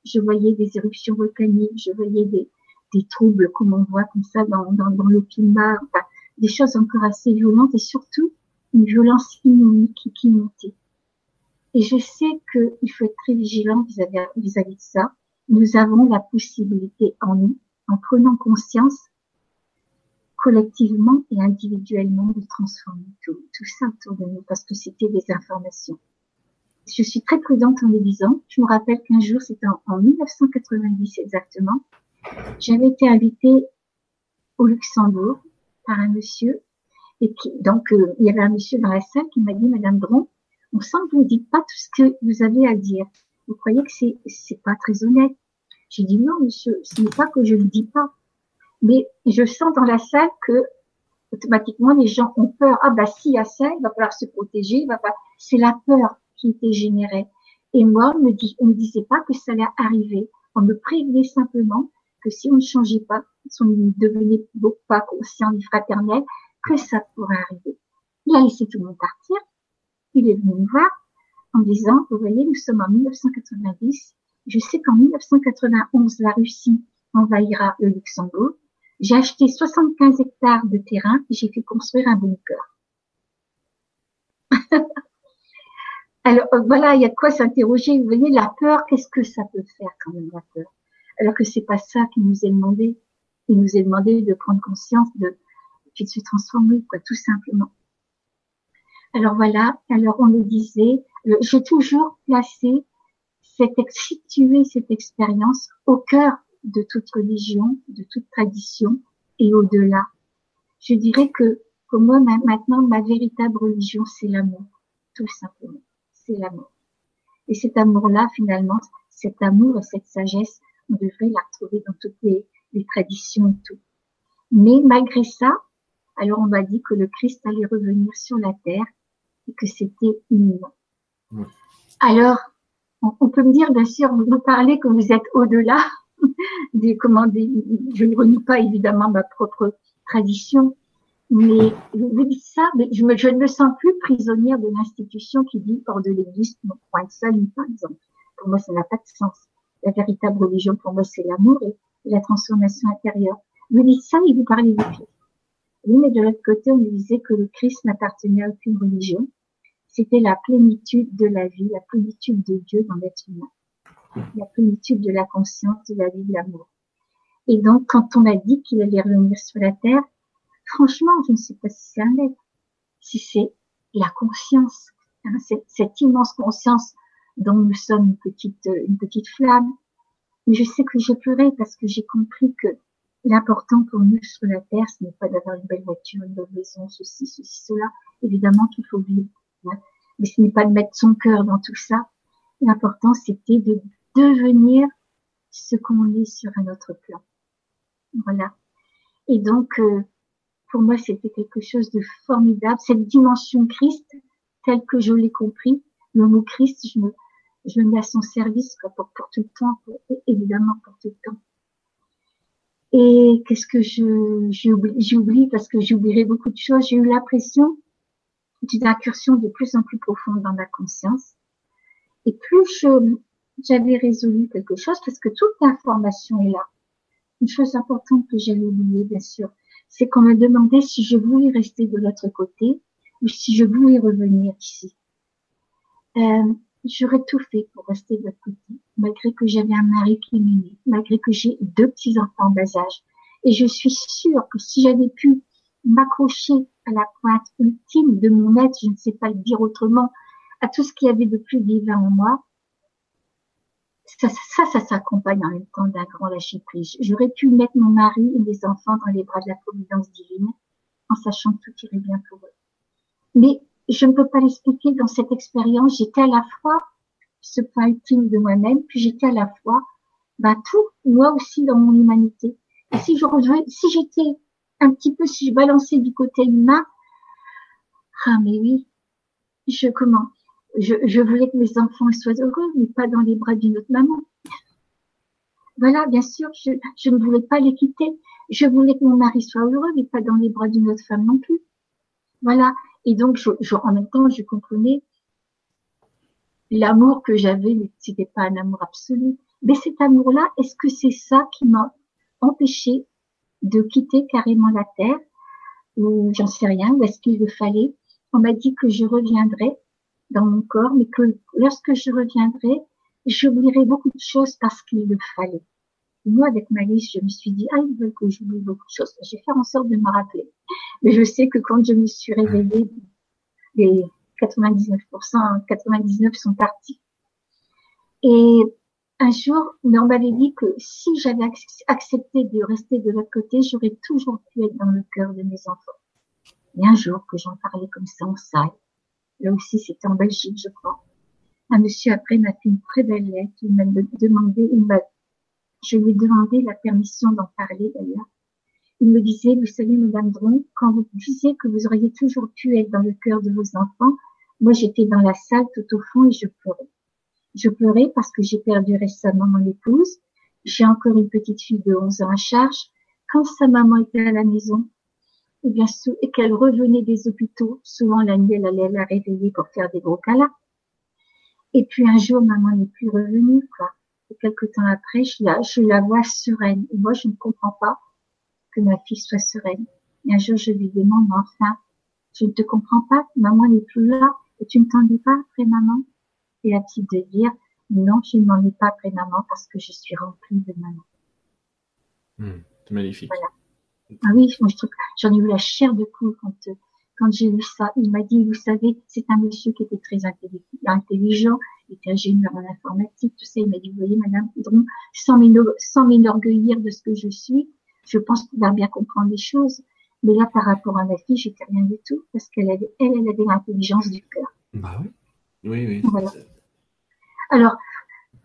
Je voyais des éruptions volcaniques, je voyais des, des troubles comme on voit comme ça dans, dans, dans le climat. Des choses encore assez violentes et surtout, une violence inouïe qui, qui montait. Et je sais qu'il faut être très vigilant vis-à-vis de ça. Nous avons la possibilité en nous, en prenant conscience collectivement et individuellement de transformer tout, tout ça autour de nous parce que c'était des informations. Je suis très prudente en les disant. Je me rappelle qu'un jour, c'était en, 1990 exactement, j'avais été invitée au Luxembourg par un monsieur et qui, donc euh, il y avait un monsieur dans la salle qui m'a dit Madame Dron, on sent que vous ne dites pas tout ce que vous avez à dire. Vous croyez que c'est c'est pas très honnête J'ai dit non monsieur, ce n'est pas que je ne dis pas, mais je sens dans la salle que automatiquement les gens ont peur. Ah bah si, a ça, il va falloir se protéger, il va pas. C'est la peur qui était générée. Et moi, on me me disait pas que ça allait arriver. On me prévenait simplement que si on ne changeait pas, si on ne devenait pas conscient du fraternel, que ça pourrait arriver. Il a laissé tout le monde partir. Est venu me voir en disant, vous voyez, nous sommes en 1990. Je sais qu'en 1991, la Russie envahira le Luxembourg. J'ai acheté 75 hectares de terrain et j'ai fait construire un bunker. Alors euh, voilà, il y a de quoi s'interroger. Vous voyez, la peur, qu'est-ce que ça peut faire quand même la peur? Alors que c'est pas ça qui nous est demandé. Il nous est demandé de prendre conscience de de se transformer, quoi, tout simplement. Alors voilà. Alors on le disait, euh, j'ai toujours placé cette situé cette expérience au cœur de toute religion, de toute tradition et au-delà. Je dirais que pour moi maintenant ma véritable religion c'est l'amour, tout simplement, c'est l'amour. Et cet amour-là finalement, cet amour et cette sagesse, on devrait la retrouver dans toutes les, traditions et tout. Mais malgré ça, alors on m'a dit que le Christ allait revenir sur la terre et que c'était imminent. Alors, on, peut me dire, bien sûr, vous parlez que vous êtes au-delà, des, comment, je ne renie pas évidemment ma propre tradition, mais vous dites ça, mais je, me, je ne me sens plus prisonnière de l'institution qui dit hors de l'Église, non point de salut, par exemple. Pour moi, ça n'a pas de sens. La véritable religion, pour moi, c'est l'amour et, la transformation intérieure. Vous dites ça et vous parlez du Christ. Oui, mais de l'autre côté, on disait que le Christ n'appartenait à aucune religion. C'était la plénitude de la vie, la plénitude de Dieu dans l'être humain la plénitude de la conscience, de la vie, de l'amour. Et donc, quand on a dit qu'il allait revenir sur la terre, franchement, je ne sais pas si c'est un être, si c'est la conscience, hein, cette, immense conscience dont nous sommes une petite, une petite flamme. Mais je sais que j'ai pleuré parce que j'ai compris que l'important pour nous sur la terre, ce n'est pas d'avoir une belle voiture, une belle maison, ceci, ceci, cela. Évidemment qu'il faut vivre. Hein. Mais ce n'est pas de mettre son cœur dans tout ça. L'important, c'était de devenir ce qu'on est sur un autre plan. Voilà. Et donc, euh, pour moi, c'était quelque chose de formidable. Cette dimension Christ, telle que je l'ai compris, le mot Christ, je me, je me mets à son service pour, pour tout le temps, évidemment pour tout le temps. Et qu'est-ce que je j'oublie parce que j'oublierai beaucoup de choses. J'ai eu l'impression d'une incursion de plus en plus profonde dans ma conscience. Et plus j'avais résolu quelque chose parce que toute l'information est là. Une chose importante que j'avais oubliée, bien sûr, c'est qu'on m'a demandé si je voulais rester de l'autre côté ou si je voulais revenir ici. Euh, J'aurais tout fait pour rester de côté, malgré que j'avais un mari qui m'aimait, malgré que j'ai deux petits-enfants en bas âge. Et je suis sûre que si j'avais pu m'accrocher à la pointe ultime de mon être, je ne sais pas le dire autrement, à tout ce qu'il y avait de plus divin en moi, ça, ça, ça s'accompagne en même temps d'un grand lâcher prise. J'aurais pu mettre mon mari et mes enfants dans les bras de la providence divine, en sachant que tout irait bien pour eux. Mais je ne peux pas l'expliquer dans cette expérience. J'étais à la fois ce point ultime de moi-même, puis j'étais à la fois bah, tout, moi aussi dans mon humanité. Et si je si j'étais un petit peu, si je balançais du côté humain, ah mais oui, je comment je, je, voulais que mes enfants soient heureux, mais pas dans les bras d'une autre maman. Voilà, bien sûr, je, je, ne voulais pas les quitter. Je voulais que mon mari soit heureux, mais pas dans les bras d'une autre femme non plus. Voilà. Et donc, en même temps, je comprenais l'amour que j'avais, c'était pas un amour absolu. Mais cet amour-là, est-ce que c'est ça qui m'a empêché de quitter carrément la terre ou j'en sais rien, ou est-ce qu'il le fallait? On m'a dit que je reviendrai dans mon corps, mais que lorsque je reviendrai, j'oublierai beaucoup de choses parce qu'il le fallait. Moi, avec ma liste, je me suis dit, ah, ils veulent que j'oublie beaucoup de choses. Je vais faire en sorte de me rappeler. Mais je sais que quand je me suis réveillée, les 99%, 99 sont partis. Et un jour, on m'avait dit que si j'avais accepté de rester de l'autre côté, j'aurais toujours pu être dans le cœur de mes enfants. Et un jour que j'en parlais comme ça en salle, là aussi c'était en Belgique, je crois, un monsieur après m'a fait une très belle lettre, il m'a demandé, il m'a, je lui ai demandé la permission d'en parler d'ailleurs. Il me disait, vous savez, Madame Dron, quand vous disiez que vous auriez toujours pu être dans le cœur de vos enfants, moi j'étais dans la salle tout au fond et je pleurais. Je pleurais parce que j'ai perdu récemment mon épouse. J'ai encore une petite fille de 11 ans à charge. Quand sa maman était à la maison, et bien et qu'elle revenait des hôpitaux, souvent la nuit, elle allait la réveiller pour faire des gros câlins. Et puis un jour, maman n'est plus revenue, quoi. Et quelques temps après, je la, je la vois sereine. Et moi, je ne comprends pas que ma fille soit sereine. Et un jour, je lui demande, enfin, je ne te comprends pas, maman n'est plus là, et tu ne t'en dis pas après maman? Et la petite de dire, non, je ne m'en ai pas après maman parce que je suis remplie de maman. Hmm, c'est magnifique. Ah oui, moi je trouve, j'en ai eu la chair de poule quand, quand j'ai lu ça. Il m'a dit, vous savez, c'est un monsieur qui était très intelligent, il était ingénieur en informatique, tout ça. Il m'a dit, vous voyez, madame Poudron, sans m'enorgueillir de ce que je suis, je pense va bien comprendre les choses. Mais là, par rapport à ma fille, j'étais rien du tout, parce qu'elle avait, elle, elle avait l'intelligence du cœur. Bah oui. Oui, oui. Voilà. Alors,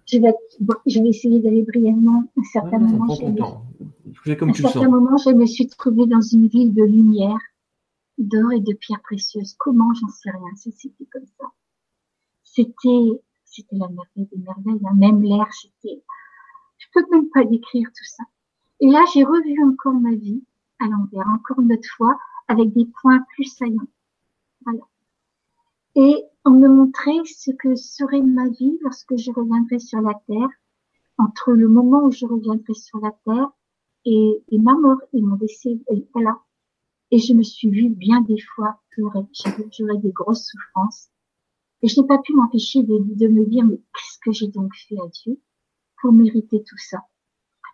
je vais, je vais essayer d'aller brièvement. À un certain moment, je, comme certain moment, je me suis trouvée dans une ville de lumière, d'or et de pierres précieuses. Comment, j'en sais rien. C'était comme ça. C'était, c'était la merveille des merveilles. Hein. Même l'air, c'était, je peux même pas décrire tout ça. Et là, j'ai revu encore ma vie à l'envers, encore une autre fois, avec des points plus saillants. Voilà. Et on me montrait ce que serait ma vie lorsque je reviendrai sur la terre, entre le moment où je reviendrai sur la terre et, ma mort et mon décès. Et voilà. Et je me suis vue bien des fois pleurer. J'aurais des grosses souffrances. Et je n'ai pas pu m'empêcher de, me dire, mais qu'est-ce que j'ai donc fait à Dieu pour mériter tout ça?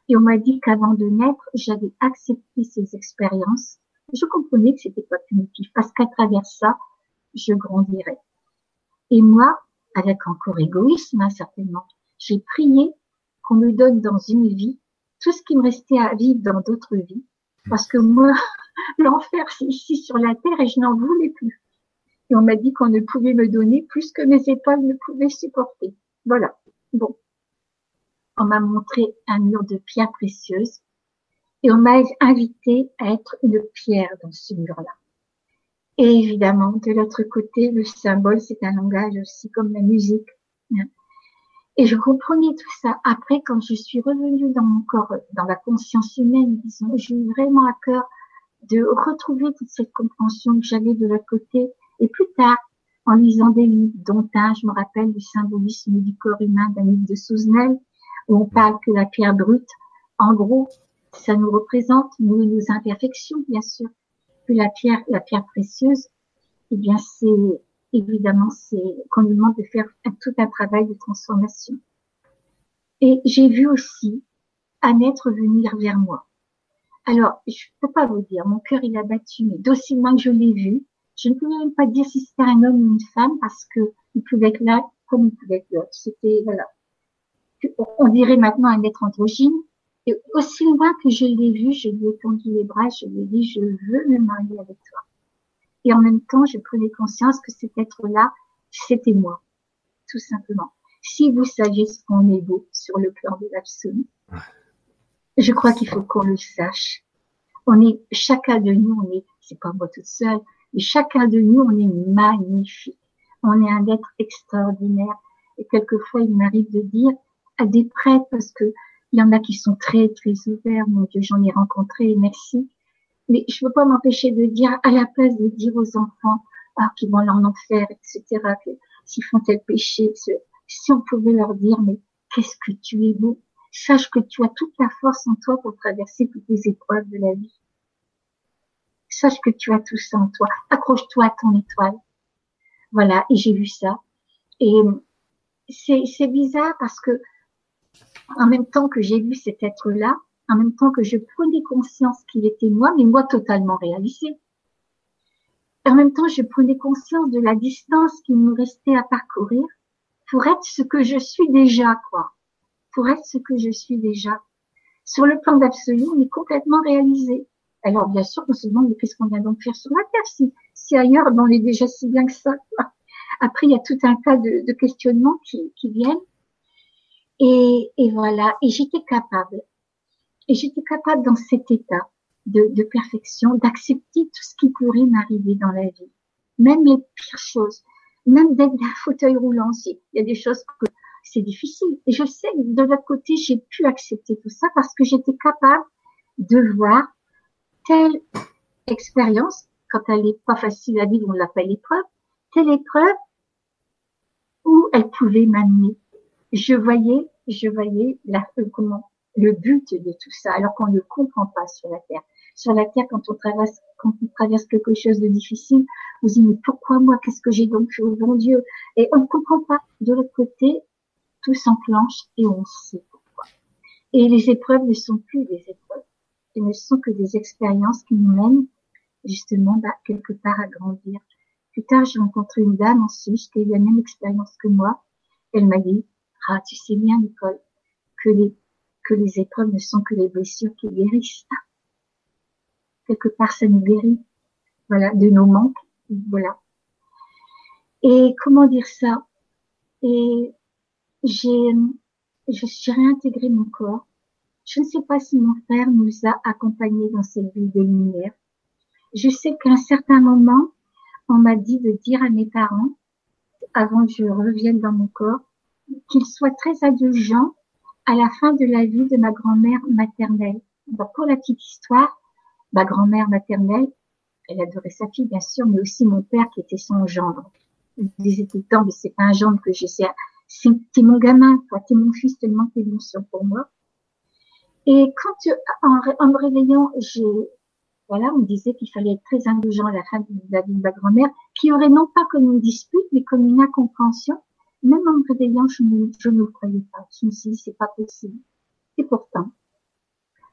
Et on m'a dit qu'avant de naître, j'avais accepté ces expériences. Je comprenais que c'était pas punitif parce qu'à travers ça, je grandirai. Et moi, avec encore égoïsme, hein, certainement, j'ai prié qu'on me donne dans une vie tout ce qui me restait à vivre dans d'autres vies. Parce que moi, l'enfer, c'est ici sur la terre et je n'en voulais plus. Et on m'a dit qu'on ne pouvait me donner plus que mes épaules ne pouvaient supporter. Voilà. Bon. On m'a montré un mur de pierres précieuses et on m'a invité à être une pierre dans ce mur-là. Et évidemment, de l'autre côté, le symbole, c'est un langage aussi comme la musique. Et je comprenais tout ça. Après, quand je suis revenue dans mon corps, dans la conscience humaine, disons, j'ai eu vraiment à cœur de retrouver toute cette compréhension que j'avais de l'autre côté. Et plus tard, en lisant des livres, dont un, je me rappelle du symbolisme du corps humain d'un livre de Souzenel, où on parle que la pierre brute, en gros, ça nous représente, nous, nos imperfections, bien sûr que la pierre, la pierre précieuse, eh bien, c'est évidemment, c'est qu'on nous demande de faire tout un travail de transformation. Et j'ai vu aussi un être venir vers moi. Alors, je peux pas vous dire, mon cœur il a battu, mais d'aussi loin que je l'ai vu, je ne pouvais même pas dire si c'était un homme ou une femme parce que il pouvait être là comme il pouvait être l'autre. C'était voilà. On dirait maintenant un être androgyne, et aussi loin que je l'ai vu, je lui ai tendu les bras, je lui ai dit, je veux me marier avec toi. Et en même temps, je prenais conscience que cet être-là, c'était moi, tout simplement. Si vous saviez ce qu'on est beau sur le plan de l'absolu, je crois qu'il faut qu'on le sache. On est, chacun de nous, on est, c'est pas moi toute seule, mais chacun de nous, on est magnifique. On est un être extraordinaire. Et quelquefois, il m'arrive de dire à des prêtres, parce que il y en a qui sont très, très ouverts. Mon Dieu, j'en ai rencontré, merci. Mais je ne peux pas m'empêcher de dire, à la place de dire aux enfants, ah, qu'ils vont en enfer, etc., s'ils font tel péché, si on pouvait leur dire, mais qu'est-ce que tu es beau. Sache que tu as toute la force en toi pour traverser toutes les épreuves de la vie. Sache que tu as tout ça en toi. Accroche-toi à ton étoile. Voilà, et j'ai vu ça. Et c'est bizarre parce que en même temps que j'ai vu cet être-là, en même temps que je prenais conscience qu'il était moi, mais moi totalement réalisé. En même temps, je prenais conscience de la distance qu'il me restait à parcourir pour être ce que je suis déjà, quoi. Pour être ce que je suis déjà. Sur le plan d'absolu, est complètement réalisé. Alors, bien sûr, on se demande, qu'est-ce qu'on vient donc faire sur la Terre si, si ailleurs, on est déjà si bien que ça. Après, il y a tout un tas de, de questionnements qui, viennent. Et, voilà. Et j'étais capable. Et j'étais capable dans cet état de, de perfection d'accepter tout ce qui pourrait m'arriver dans la vie. Même les pires choses. Même d'être d'un fauteuil roulant. Il y a des choses que c'est difficile. Et je sais que de l'autre côté, j'ai pu accepter tout ça parce que j'étais capable de voir telle expérience, quand elle n'est pas facile à vivre, on l'appelle épreuve, telle épreuve où elle pouvait m'amener. Je voyais, je voyais la, euh, comment, le but de tout ça, alors qu'on ne comprend pas sur la Terre. Sur la Terre, quand on traverse, quand on traverse quelque chose de difficile, on se dit, mais pourquoi moi? Qu'est-ce que j'ai donc fait au bon Dieu? Et on ne comprend pas. De l'autre côté, tout s'enclenche et on sait pourquoi. Et les épreuves ne sont plus des épreuves. Elles ne sont que des expériences qui nous mènent justement bah, quelque part à grandir. Plus tard, j'ai rencontré une dame en Suisse qui a eu la même expérience que moi. Elle m'a dit, ah, tu sais bien, Nicole, que les, que les épreuves ne sont que les blessures qui guérissent. Quelque part, ça nous guérit. Voilà, de nos manques. Voilà. Et comment dire ça? Et j'ai, je suis réintégré mon corps. Je ne sais pas si mon frère nous a accompagnés dans cette vie de lumière. Je sais qu'à un certain moment, on m'a dit de dire à mes parents, avant que je revienne dans mon corps, qu'ils soient très indulgents à la fin de la vie de ma grand-mère maternelle. Donc, pour la petite histoire, ma grand-mère maternelle, elle adorait sa fille, bien sûr, mais aussi mon père qui était son gendre. Il disait tout temps, mais c'est pas un gendre que j'essaie t'es mon gamin, toi, t'es mon fils tellement t'es d'émotion pour moi. Et quand, en, en me réveillant, j'ai, voilà, on me disait qu'il fallait être très indulgent à la fin de la vie de ma grand-mère, qui aurait non pas comme une dispute, mais comme une incompréhension. Même en me réveillant, je ne, je ne le croyais pas. Je me suis dit, c'est pas possible. Et pourtant,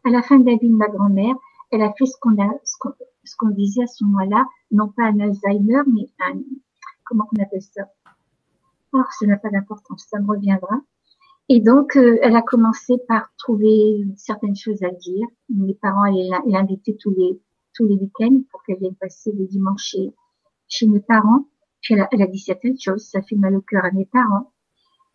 à la fin de la vie de ma grand-mère, elle a fait ce qu'on a, ce qu'on disait à ce moment-là, non pas un Alzheimer, mais un, comment on appelle ça? Oh, ça n'a pas d'importance, ça me reviendra. Et donc, euh, elle a commencé par trouver certaines choses à dire. Mes parents l'inviter tous les tous les week-ends pour qu'elle vienne passer les dimanches chez, chez mes parents. Puis elle a, elle a, dit certaines choses, ça fait mal au cœur à mes parents.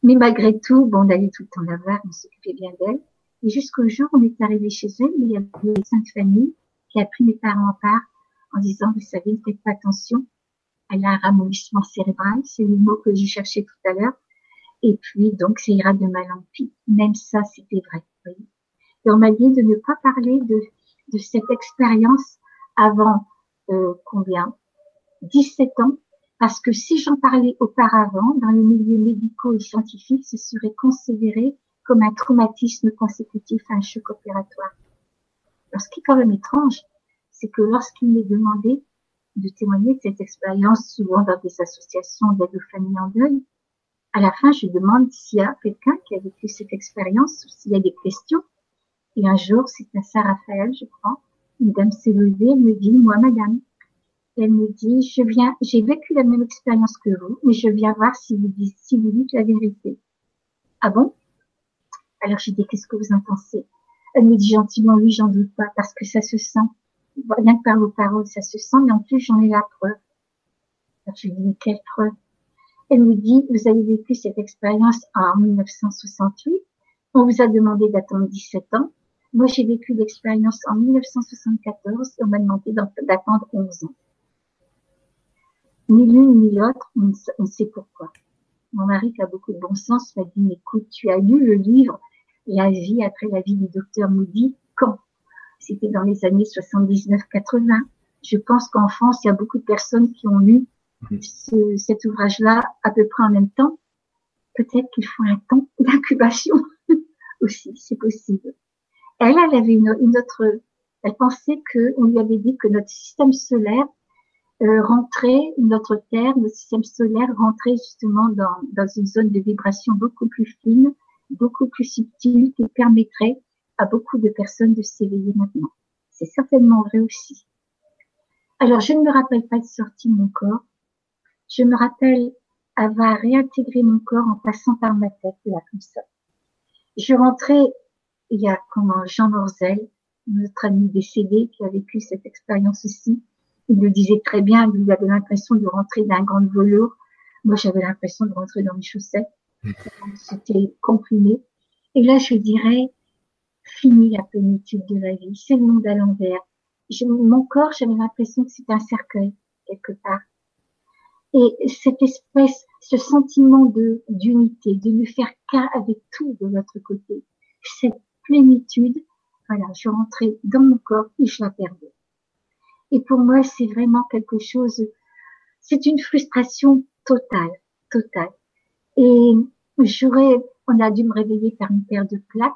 Mais malgré tout, bon, on allait tout le temps la voir, on s'occupait bien d'elle. Et jusqu'au jour où on est arrivé chez elle, il y avait cinq familles qui a pris mes parents en part en disant, vous savez, ne faites pas attention, elle a un ramollissement cérébral, c'est le mot que j'ai cherché tout à l'heure. Et puis, donc, ça ira de mal en pis. Même ça, c'était vrai. Et on m'a dit de ne pas parler de, de cette expérience avant euh, combien? 17 ans, parce que si j'en parlais auparavant, dans les milieux médicaux et scientifiques, ce serait considéré comme un traumatisme consécutif à un choc opératoire. Ce qui est quand même étrange, c'est que lorsqu'il m'est demandé de témoigner de cette expérience, souvent dans des associations d'aide aux familles en deuil. À la fin, je demande s'il y a quelqu'un qui a vécu cette expérience ou s'il y a des questions. Et un jour, c'est à Saint-Raphaël, je crois, une dame s'est levée, elle me dit, moi, madame, elle me dit, je viens, j'ai vécu la même expérience que vous, mais je viens voir si vous dites, si vous dites la vérité. Ah bon? Alors, j'ai dit, qu'est-ce que vous en pensez? Elle me dit gentiment, oui, j'en doute pas, parce que ça se sent rien que par vos paroles, ça se sent, mais en plus, j'en ai la preuve. Alors, je lui dis, quelle preuve? Elle me dit, vous avez vécu cette expérience en 1968. On vous a demandé d'attendre 17 ans. Moi, j'ai vécu l'expérience en 1974 et on m'a demandé d'attendre 11 ans. Ni l'une ni l'autre, on, sait pourquoi. Mon mari, qui a beaucoup de bon sens, m'a dit, écoute, tu as lu le livre La vie après la vie du docteur Moody quand? C'était dans les années 79-80. Je pense qu'en France, il y a beaucoup de personnes qui ont lu. Ce, cet ouvrage-là à peu près en même temps. Peut-être qu'il faut un temps d'incubation aussi, c'est possible. Elle, elle avait une, autre, elle pensait que on lui avait dit que notre système solaire euh, rentrer, notre Terre, notre système solaire, rentrer justement dans, dans une zone de vibration beaucoup plus fine, beaucoup plus subtile, qui permettrait à beaucoup de personnes de s'éveiller maintenant. C'est certainement vrai aussi. Alors, je ne me rappelle pas de sortie de mon corps. Je me rappelle avoir réintégré mon corps en passant par ma tête, là, comme ça. Je rentrais, il y a comment, Jean Morzel, notre ami décédé, qui a vécu cette expérience aussi. Il le disait très bien, il avait l'impression de rentrer d'un grand velours. Moi, j'avais l'impression de rentrer dans mes chaussettes. C'était comprimé. Et là, je dirais, fini la plénitude de la vie. C'est le monde à l'envers. Mon corps, j'avais l'impression que c'était un cercueil, quelque part. Et cette espèce, ce sentiment de d'unité, de ne faire qu'un avec tout de l'autre côté, cette plénitude, voilà, je rentrais dans mon corps et je la perdais. Et pour moi, c'est vraiment quelque chose, c'est une frustration totale, totale. Et j'aurais, on a dû me réveiller par une paire de plaques.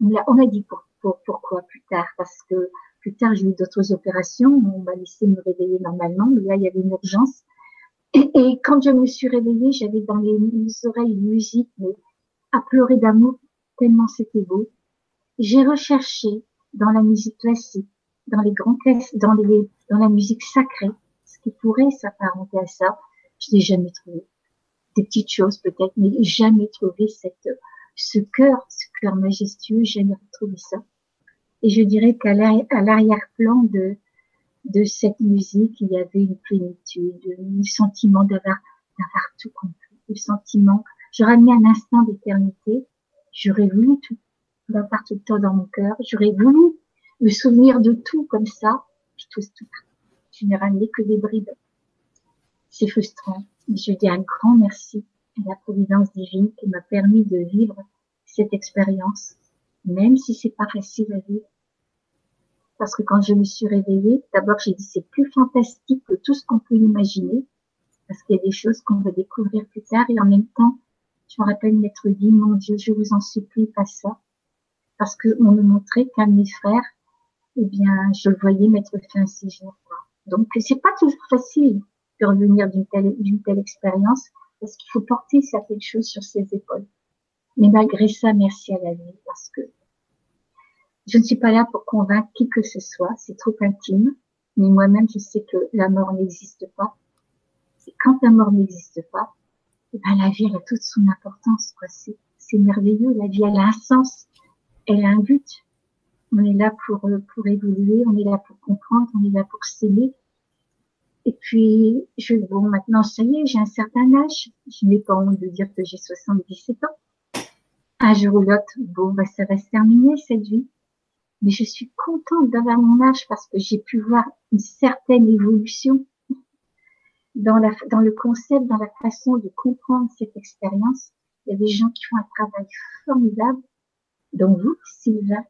On a, dit pour, pourquoi plus tard, parce que plus tard j'ai eu d'autres opérations, on m'a laissé me réveiller normalement, mais là il y avait une urgence. Et, quand je me suis réveillée, j'avais dans les, oreilles une musique mais à pleurer d'amour tellement c'était beau. J'ai recherché dans la musique classique, dans les grands dans les, dans la musique sacrée, ce qui pourrait s'apparenter à ça. Je l'ai jamais trouvé. Des petites choses peut-être, mais jamais trouvé cette, ce cœur, ce cœur majestueux, jamais retrouvé ça. Et je dirais qu'à l'arrière-plan de, de cette musique, il y avait une plénitude, le sentiment d'avoir, d'avoir tout compris, le sentiment, je ramenais un instant d'éternité, j'aurais voulu tout, d'avoir tout le temps dans mon cœur, j'aurais voulu me souvenir de tout comme ça, je tout, tout. Je n'ai ramené que des bribes. C'est frustrant, mais je dis un grand merci à la providence divine qui m'a permis de vivre cette expérience, même si c'est pas facile à vivre parce que quand je me suis réveillée, d'abord j'ai dit c'est plus fantastique que tout ce qu'on peut imaginer, parce qu'il y a des choses qu'on va découvrir plus tard, et en même temps, je me rappelle m'être dit, mon Dieu, je vous en supplie, pas ça, parce que on me montrait qu'un de mes frères, eh bien, je le voyais mettre fin à ses jours. Donc, c'est pas toujours facile de revenir d'une telle, d'une telle expérience, parce qu'il faut porter certaines choses sur ses épaules. Mais malgré ça, merci à la vie, parce que je ne suis pas là pour convaincre qui que ce soit, c'est trop intime, mais moi-même je sais que la mort n'existe pas. Et quand la mort n'existe pas, eh ben, la vie elle a toute son importance. C'est, c'est merveilleux, la vie elle a un sens, elle a un but. On est là pour, euh, pour évoluer, on est là pour comprendre, on est là pour s'aimer. Et puis, je, bon, maintenant, ça y est, j'ai un certain âge. Je n'ai pas honte de dire que j'ai 77 ans. Un jour ou l'autre, bon, bah, ça va se terminer, cette vie mais je suis contente d'avoir mon âge parce que j'ai pu voir une certaine évolution dans, la, dans le concept, dans la façon de comprendre cette expérience. Il y a des gens qui font un travail formidable, dont vous, Sylvain.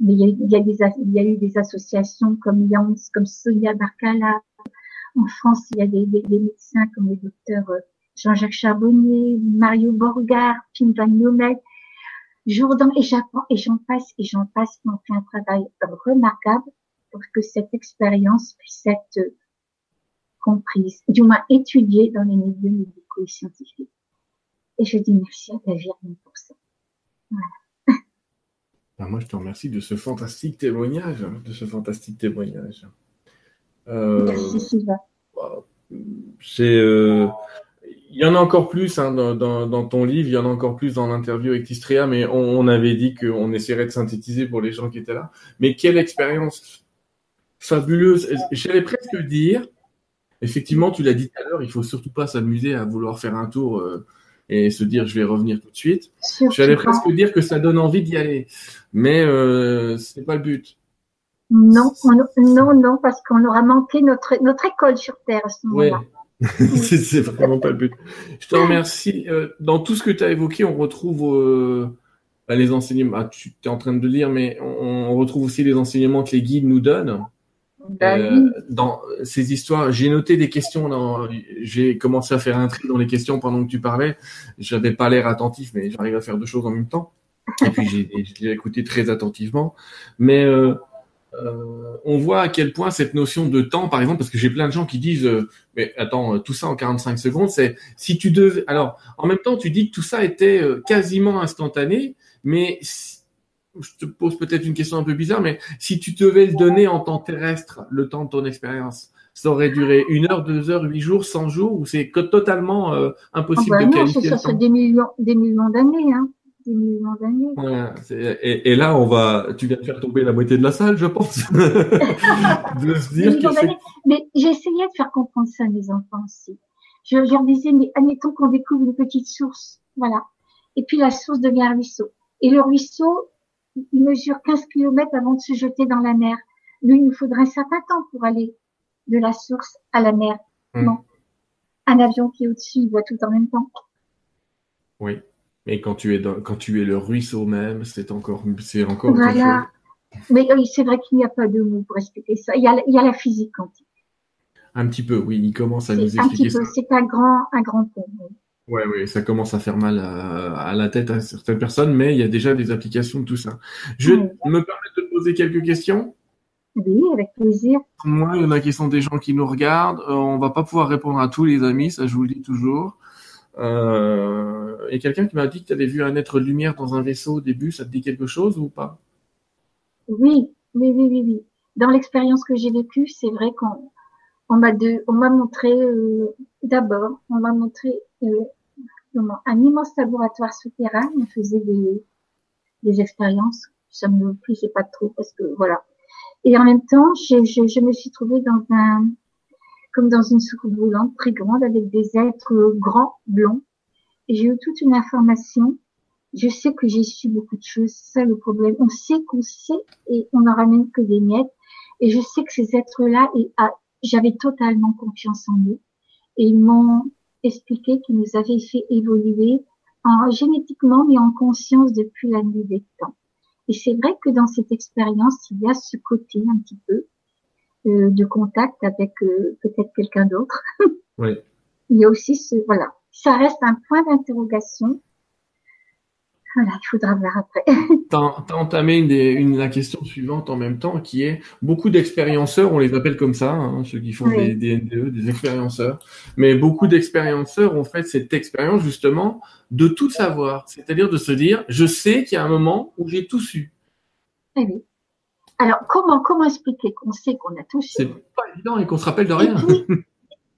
Mais il y a, des, il y a eu des associations comme Yans, comme Sonia Barcala. En France, il y a des, des, médecins comme le docteur euh, Jean-Jacques Charbonnier, Mario Borgard, Pim Van Nomet, Jourdan et Japon, et j'en passe, et j'en passe, qui ont fait un travail remarquable pour que cette expérience puisse être comprise, du moins étudiée dans les milieux médicaux et scientifiques. Et je dis merci à ta Virginie pour ça. Voilà. Ben, moi, je te remercie de ce fantastique témoignage, de ce fantastique témoignage. Euh, merci Sylvain. C'est euh, il y en a encore plus hein, dans, dans, dans, ton livre, il y en a encore plus dans l'interview avec Tistria, mais on, on avait dit qu'on essaierait de synthétiser pour les gens qui étaient là. Mais quelle expérience fabuleuse. J'allais presque dire, effectivement, tu l'as dit tout à l'heure, il faut surtout pas s'amuser à vouloir faire un tour euh, et se dire je vais revenir tout de suite. J'allais presque dire que ça donne envie d'y aller, mais euh, c'est pas le but. Non, non, non, parce qu'on aura manqué notre notre école sur Terre à ce moment-là. c'est vraiment pas le but. Je te remercie. Euh, dans tout ce que tu as évoqué, on retrouve euh, bah, les enseignements. Ah, tu es en train de le lire, mais on, retrouve aussi les enseignements que les guides nous donnent. Bah euh, dans ces histoires, j'ai noté des questions. J'ai commencé à faire un tri dans les questions pendant que tu parlais. J'avais pas l'air attentif, mais j'arrive à faire deux choses en même temps. Et puis j'ai écouté très attentivement. Mais euh, euh, on voit à quel point cette notion de temps, par exemple, parce que j'ai plein de gens qui disent, euh, mais attends, tout ça en 45 secondes, c'est si tu devais. Alors, en même temps, tu dis que tout ça était euh, quasiment instantané, mais je te pose peut-être une question un peu bizarre, mais si tu devais le donner en temps terrestre, le temps de ton expérience, ça aurait duré une heure, deux heures, huit jours, cent jours, ou c'est euh, impossible ah bah de non, qualifier ça, des millions, des millions d'années, hein. Des millions d'années. et, là, on va, tu viens de faire tomber la moitié de la salle, je pense. de se dire que mais j'essayais de faire comprendre ça à mes enfants aussi. Je, leur disais, mais admettons qu'on découvre une petite source, voilà. Et puis la source devient un ruisseau. Et le ruisseau, il mesure 15 km avant de se jeter dans la mer. Lui, il nous faudrait un certain temps pour aller de la source à la mer. Hmm. Non. Un avion qui est au-dessus, il voit tout en même temps. Oui. Mais quand tu es dans, quand tu es le ruisseau même, c'est encore, c'est encore voilà. Mais oui, c'est vrai qu'il n'y a pas de mots pour expliquer ça. Il y a, il y a la physique quantique. Un petit peu, oui. Il commence à nous expliquer ça. C'est un grand, un grand pont. Ouais, oui, ça commence à faire mal à, la tête à certaines personnes, mais il y a déjà des applications de tout ça. Je me permets de te poser quelques questions. Oui, avec plaisir. Moi, il y en a qui sont des gens qui nous regardent. Euh, on va pas pouvoir répondre à tous les amis, ça je vous le dis toujours. Euh, et quelqu'un qui m'a dit que tu avais vu un être lumière dans un vaisseau au début, ça te dit quelque chose ou pas? Oui, oui, oui, oui, oui. Dans l'expérience que j'ai vécue, c'est vrai qu'on on m'a on m'a montré euh, d'abord, on m'a montré euh, un immense laboratoire souterrain. On faisait des, expériences. Ça me plaisait pas trop parce que voilà. Et en même temps, je me suis trouvée dans un, comme dans une soucoupe volante très grande avec des êtres grands, blonds. J'ai eu toute une information. Je sais que j'ai su beaucoup de choses. C'est ça le problème. On sait qu'on sait et on n'en ramène que des miettes. Et je sais que ces êtres-là, ah, j'avais totalement confiance en eux. Et ils m'ont expliqué qu'ils nous avaient fait évoluer en génétiquement mais en conscience depuis la nuit des temps. Et c'est vrai que dans cette expérience, il y a ce côté un petit peu de contact avec euh, peut-être quelqu'un d'autre. Oui. il y a aussi ce voilà, ça reste un point d'interrogation voilà, il faudra voir après. tu as, entamé une, la question suivante en même temps, qui est beaucoup d'expérienceurs, on les appelle comme ça, hein, ceux qui font des, des NDE, des expérienceurs, mais beaucoup d'expérienceurs ont fait cette expérience justement de tout savoir, c'est-à-dire de se dire, je sais qu'il y a un moment où j'ai tout su. Eh oui. Alors, comment, comment expliquer qu'on sait qu'on a tout su C'est pas évident et qu'on se rappelle de rien.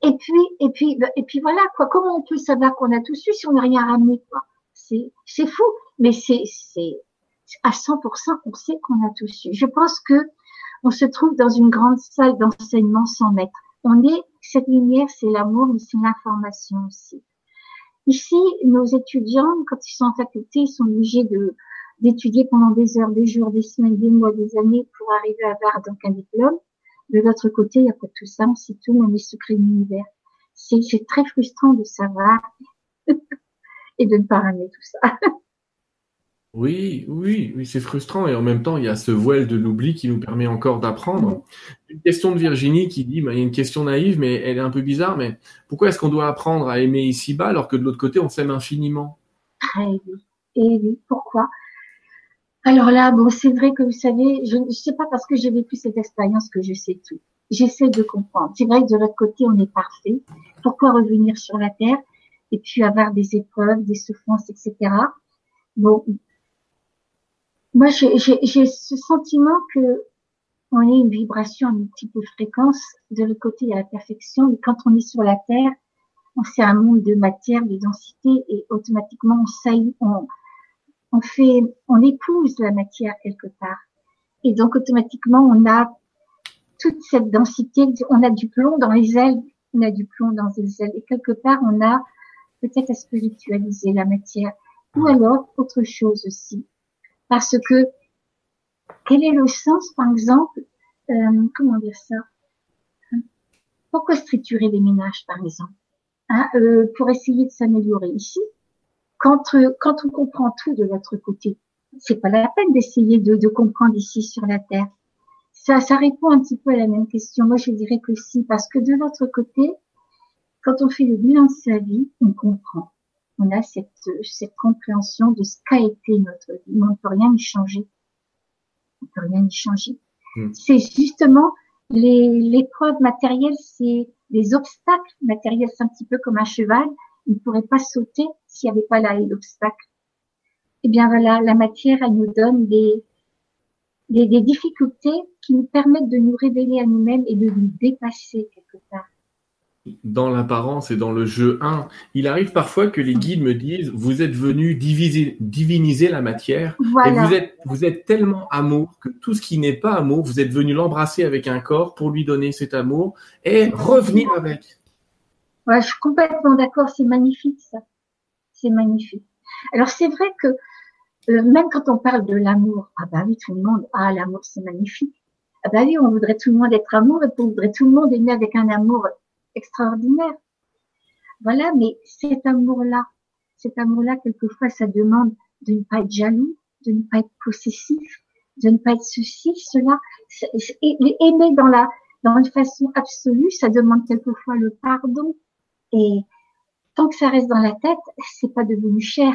Et puis, et puis, et puis, voilà, quoi. Comment on peut savoir qu'on a tout su si on n'a rien ramené, quoi? C'est fou, mais c'est à 100% on sait qu'on a tout su. Je pense que on se trouve dans une grande salle d'enseignement sans maître. On est cette lumière, c'est l'amour, mais c'est l'information aussi. Ici, nos étudiants, quand ils sont en faculté, ils sont obligés de d'étudier pendant des heures, des jours, des semaines, des mois, des années pour arriver à avoir donc un diplôme. De l'autre côté, il n'y a pas tout ça, on sait tout, on est secret de l'univers. C'est très frustrant de savoir et de ne pas ramener tout ça. Oui, oui, oui, c'est frustrant et en même temps, il y a ce voile de l'oubli qui nous permet encore d'apprendre. Une question de Virginie qui dit, bah, il y a une question naïve, mais elle est un peu bizarre, mais pourquoi est-ce qu'on doit apprendre à aimer ici-bas alors que de l'autre côté, on s'aime infiniment? Et oui, pourquoi? Alors là, bon, c'est vrai que vous savez, je ne sais pas parce que j'ai vécu cette expérience que je sais tout. J'essaie de comprendre. C'est vrai que de l'autre côté, on est parfait. Pourquoi revenir sur la Terre et puis avoir des épreuves, des souffrances, etc. Bon, moi j'ai ce sentiment que on est une vibration à multiples fréquences. De l'autre côté, il y a la perfection. Et quand on est sur la Terre, on fait un monde de matière, de densité, et automatiquement on saillit, on, on fait, on épouse la matière quelque part. Et donc automatiquement, on a toute cette densité. On a du plomb dans les ailes, on a du plomb dans les ailes, et quelque part, on a peut-être à spiritualiser la matière, ou alors autre chose aussi. Parce que quel est le sens, par exemple, euh, comment dire ça? Pourquoi structurer les ménages, par exemple? Hein, euh, Pour essayer de s'améliorer ici. Quand, euh, quand on comprend tout de l'autre côté, c'est pas la peine d'essayer de, de comprendre ici sur la Terre. Ça, ça répond un petit peu à la même question. Moi, je dirais que si, parce que de l'autre côté, quand on fait le bilan de sa vie, on comprend. On a cette, cette compréhension de ce qu'a été notre vie. on ne peut rien y changer. On ne peut rien y changer. Hmm. C'est justement l'épreuve matérielle, c'est les obstacles matériels, c'est un petit peu comme un cheval. Il ne pourrait pas sauter s'il n'y avait pas là l'obstacle. Eh bien voilà, la matière, elle nous donne des, des, des difficultés qui nous permettent de nous révéler à nous-mêmes et de nous dépasser quelque part dans l'apparence et dans le jeu 1, il arrive parfois que les guides me disent vous êtes venu diviser, diviniser la matière et vous êtes vous êtes tellement amour que tout ce qui n'est pas amour, vous êtes venu l'embrasser avec un corps pour lui donner cet amour et revenir avec. Je suis complètement d'accord, c'est magnifique ça. C'est magnifique. Alors c'est vrai que euh, même quand on parle de l'amour, ah bah oui, tout le monde, ah l'amour c'est magnifique. Ah bah oui, on voudrait tout le monde être amour et on voudrait tout le monde aimer avec un amour extraordinaire. Voilà, mais cet amour-là, cet amour-là, quelquefois, ça demande de ne pas être jaloux, de ne pas être possessif, de ne pas être ceci, cela. Aimer dans la, dans une façon absolue, ça demande quelquefois le pardon. Et tant que ça reste dans la tête, c'est pas devenu cher.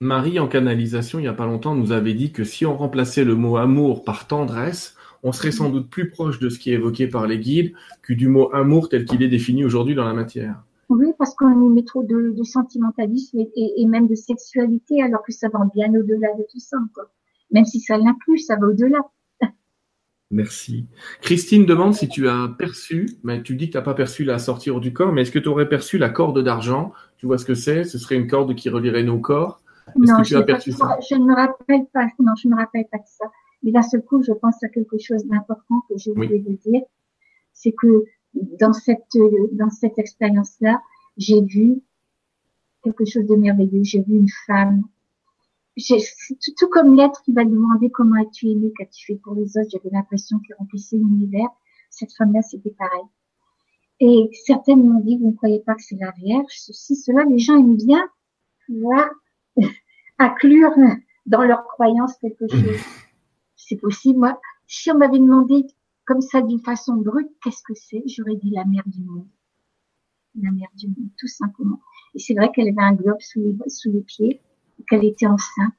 Marie, en canalisation, il y a pas longtemps, nous avait dit que si on remplaçait le mot amour par tendresse, on serait sans doute plus proche de ce qui est évoqué par les guides que du mot amour tel qu'il est défini aujourd'hui dans la matière. Oui, parce qu'on y met trop de, sentimentalisme et, même de sexualité, alors que ça va bien au-delà de tout ça. Même si ça l'inclut, ça va au-delà. Merci. Christine demande si tu as perçu, mais tu dis que tu n'as pas perçu la sortie du corps, mais est-ce que tu aurais perçu la corde d'argent? Tu vois ce que c'est? Ce serait une corde qui relierait nos corps? Non, je, je ne me rappelle pas. Non, je ne me rappelle pas de ça. Mais d'un seul coup, je pense à quelque chose d'important que je voulais vous dire. C'est que dans cette, dans cette expérience-là, j'ai vu quelque chose de merveilleux. J'ai vu une femme. Tout, tout comme l'être qui va demander comment as-tu aimé qu'as-tu fait pour les autres. J'avais l'impression qu'il remplissait l'univers. Cette femme-là, c'était pareil. Et certaines m'ont dit, vous ne croyez pas que c'est la Vierge, ceci, cela. Les gens aiment bien pouvoir inclure dans leur croyance quelque chose c'est possible. Moi, si on m'avait demandé comme ça d'une façon brute, qu'est-ce que c'est J'aurais dit la mère du monde. La mère du monde, tout simplement. Et c'est vrai qu'elle avait un globe sous les, sous les pieds, qu'elle était enceinte.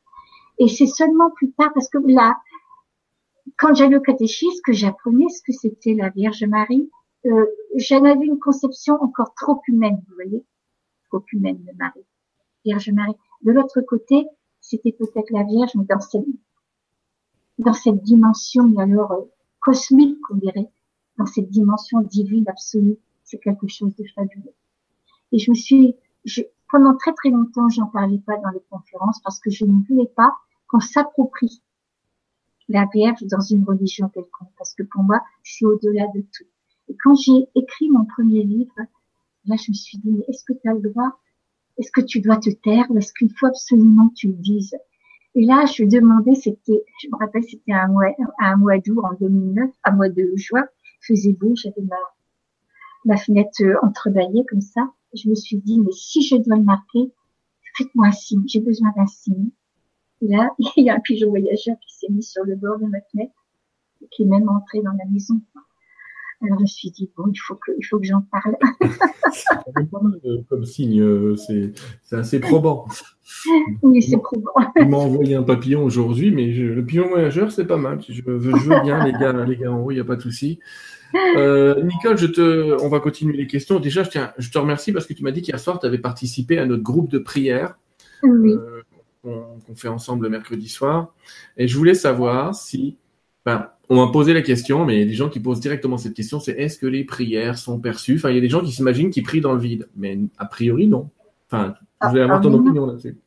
Et c'est seulement plus tard, parce que là, quand j'allais au catéchisme, que j'apprenais ce que c'était la Vierge Marie, euh, j'en avais une conception encore trop humaine, vous voyez, trop humaine de Marie, Vierge Marie. De l'autre côté, c'était peut-être la Vierge, mais dans cette, dans cette dimension alors euh, cosmique, on dirait, dans cette dimension divine absolue, c'est quelque chose de fabuleux. Et je me suis, pendant très très longtemps, j'en parlais pas dans les conférences parce que je ne voulais pas qu'on s'approprie la Vierge dans une religion quelconque, parce que pour moi, c'est au-delà de tout. Et quand j'ai écrit mon premier livre, là, je me suis dit, mais est-ce que tu as le droit? Est-ce que tu dois te taire est-ce qu'il faut absolument que tu le dises? Et là, je demandais, c'était, je me rappelle, c'était un mois, un mois d'août en 2009, un mois de juin, faisait beau, j'avais ma, ma fenêtre euh, entrebâillée comme ça. Je me suis dit, mais si je dois le marquer, faites-moi un signe, j'ai besoin d'un signe. Et là, il y a un pigeon voyageur qui s'est mis sur le bord de ma fenêtre, et qui est même entré dans la maison. Alors je me suis dit, bon, il faut que, il faut que j'en parle. comme signe, euh, c'est, c'est assez probant. Oui, c'est probant. Il m'a envoyé un papillon aujourd'hui, mais le pigeon voyageur, c'est pas mal. Je, veux, je veux bien, les gars, les gars en haut, il n'y a pas de souci. Euh, Nicole, je te, on va continuer les questions. Déjà, je, tiens, je te remercie parce que tu m'as dit qu'hier soir, tu avais participé à notre groupe de prière oui. euh, qu'on, fait ensemble le mercredi soir. Et je voulais savoir si, ben, on m'a posé la question, mais il y a des gens qui posent directement cette question, c'est est-ce que les prières sont perçues? Enfin, il y a des gens qui s'imaginent qu'ils prient dans le vide, mais a priori non. Enfin, vous allez avoir ton ah, opinion là-dessus.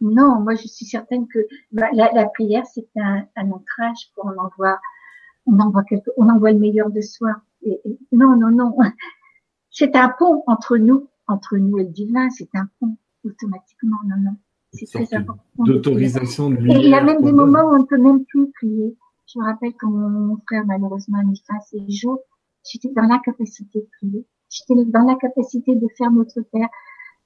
Non, moi je suis certaine que la, prière c'est un, ancrage pour on envoie, on envoie quelque, on envoie le meilleur de soi. non, non, non. C'est un pont entre nous, entre nous et le divin. C'est un pont automatiquement. Non, non. C'est très important. D'autorisation de il y a même des moments où on ne peut même plus prier. Je me rappelle quand mon frère malheureusement a mis fin à ses jours, j'étais dans l'incapacité de prier. J'étais dans l'incapacité de faire notre Père,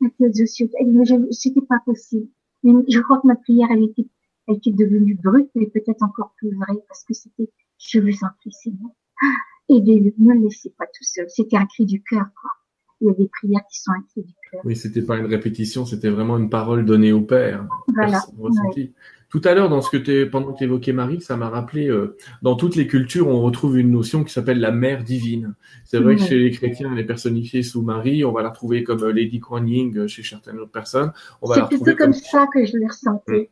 notre Dieu, c'était pas possible. Mais je crois que ma prière, elle était, elle était devenue brute, mais peut-être encore plus vraie, parce que c'était, je vous en prie, Seigneur. Aidez-le, ne laissez pas tout seul. C'était un cri du cœur, quoi. Il y a des prières qui sont un cri du. Oui, c'était pas une répétition, c'était vraiment une parole donnée au Père. Voilà. Tout à l'heure, dans ce que tu pendant que tu évoquais Marie, ça m'a rappelé, euh, dans toutes les cultures, on retrouve une notion qui s'appelle la mère divine. C'est vrai que chez les chrétiens, elle est personnifiée sous Marie. On va la retrouver comme euh, Lady Kuan Yin euh, chez certaines autres personnes. C'est plutôt comme, ça que je l'ai ressenti.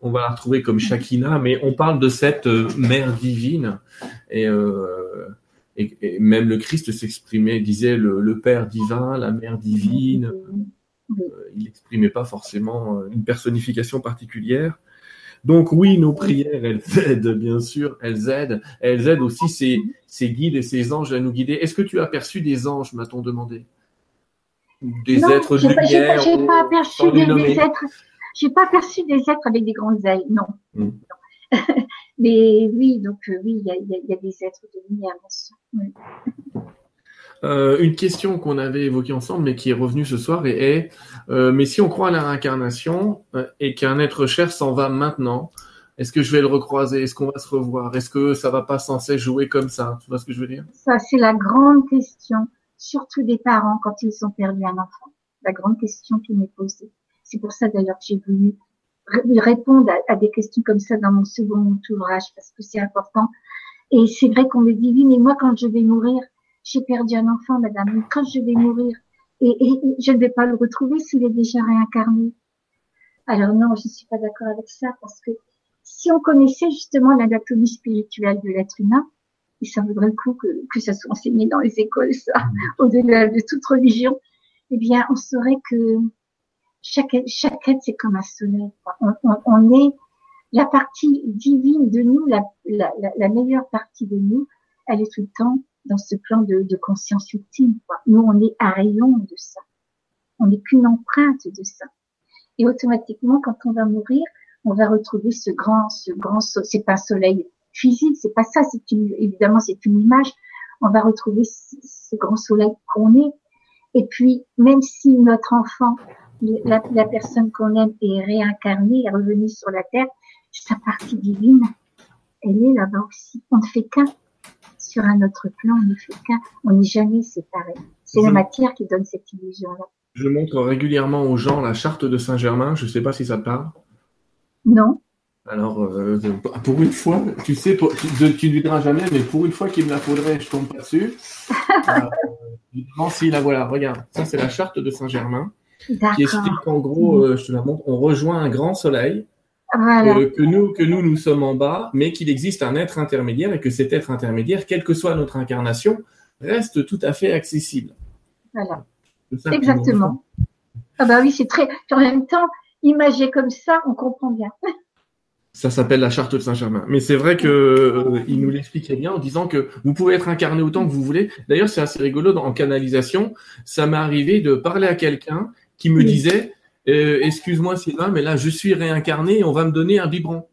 On va la retrouver comme Shakina, mais on parle de cette mère divine. Et, et, même le Christ s'exprimait, disait le, Père divin, la mère divine. il n'exprimait pas forcément une personnification particulière. Donc oui, nos prières, elles aident, bien sûr, elles aident. Elles aident aussi ces, ces guides et ces anges à nous guider. Est-ce que tu as aperçu des anges, m'a-t-on demandé? Des êtres de lumière J'ai pas, aperçu des, êtres. J'ai pas aperçu des êtres avec des grandes ailes, non. Hmm. Mais oui, donc euh, oui, il y a, des êtres de lumière, bien sûr. Euh, une question qu'on avait évoquée ensemble, mais qui est revenue ce soir, et est euh, mais si on croit à la réincarnation euh, et qu'un être cher s'en va maintenant, est-ce que je vais le recroiser? Est-ce qu'on va se revoir? Est-ce que ça va pas censé jouer comme ça? Tu vois ce que je veux dire? Ça, c'est la grande question, surtout des parents quand ils ont perdu un enfant. La grande question qui m'est posée. C'est pour ça d'ailleurs que j'ai voulu répondre à, des questions comme ça dans mon second ouvrage parce que c'est important. Et c'est vrai qu'on me dit oui, mais moi quand je vais mourir, j'ai perdu un enfant, madame. Quand je vais mourir, et, je ne vais pas le retrouver s'il est déjà réincarné. Alors non, je ne suis pas d'accord avec ça parce que si on connaissait justement l'anatomie spirituelle de l'être humain, et ça vaudrait le coup que, que ça soit enseigné dans les écoles, ça, au-delà de toute religion, eh bien, on saurait que chaque, chaque être, c'est comme un soleil. On, on, on, est la partie divine de nous, la, la, la meilleure partie de nous, elle est tout le temps dans ce plan de, de conscience ultime. Quoi. Nous, on est un rayon de ça. On n'est qu'une empreinte de ça. Et automatiquement, quand on va mourir, on va retrouver ce grand, ce grand, c'est pas un soleil physique, c'est pas ça, c'est une, évidemment, c'est une image. On va retrouver ce, grand soleil qu'on est. Et puis, même si notre enfant, la, la personne qu'on aime est réincarnée, est revenue sur la terre, sa partie divine, elle est là-bas aussi. On ne fait qu'un sur un autre plan, on n'est qu'un, on n'est jamais séparés. C'est la matière qui donne cette illusion-là. Je montre régulièrement aux gens la charte de Saint-Germain. Je ne sais pas si ça te parle. Non. Alors, euh, pour une fois, tu sais, tu ne diras jamais, mais pour une fois qu'il me la faudrait, je tombe pas dessus. euh, si, la voilà, regarde. Ça, c'est la charte de Saint-Germain. Qui explique qu'en gros, euh, je te la montre, on rejoint un grand soleil euh, que nous que nous nous sommes en bas, mais qu'il existe un être intermédiaire et que cet être intermédiaire, quelle que soit notre incarnation, reste tout à fait accessible. Voilà. Exactement. Ah bah oui, c'est très. En même temps, imagé comme ça, on comprend bien. Ça s'appelle la charte de Saint-Germain. Mais c'est vrai que euh, il nous l'expliquait bien en disant que vous pouvez être incarné autant que vous voulez. D'ailleurs, c'est assez rigolo en canalisation. Ça m'est arrivé de parler à quelqu'un qui me disait euh, excuse-moi Sylvain, mais là je suis réincarné et on va me donner un biberon.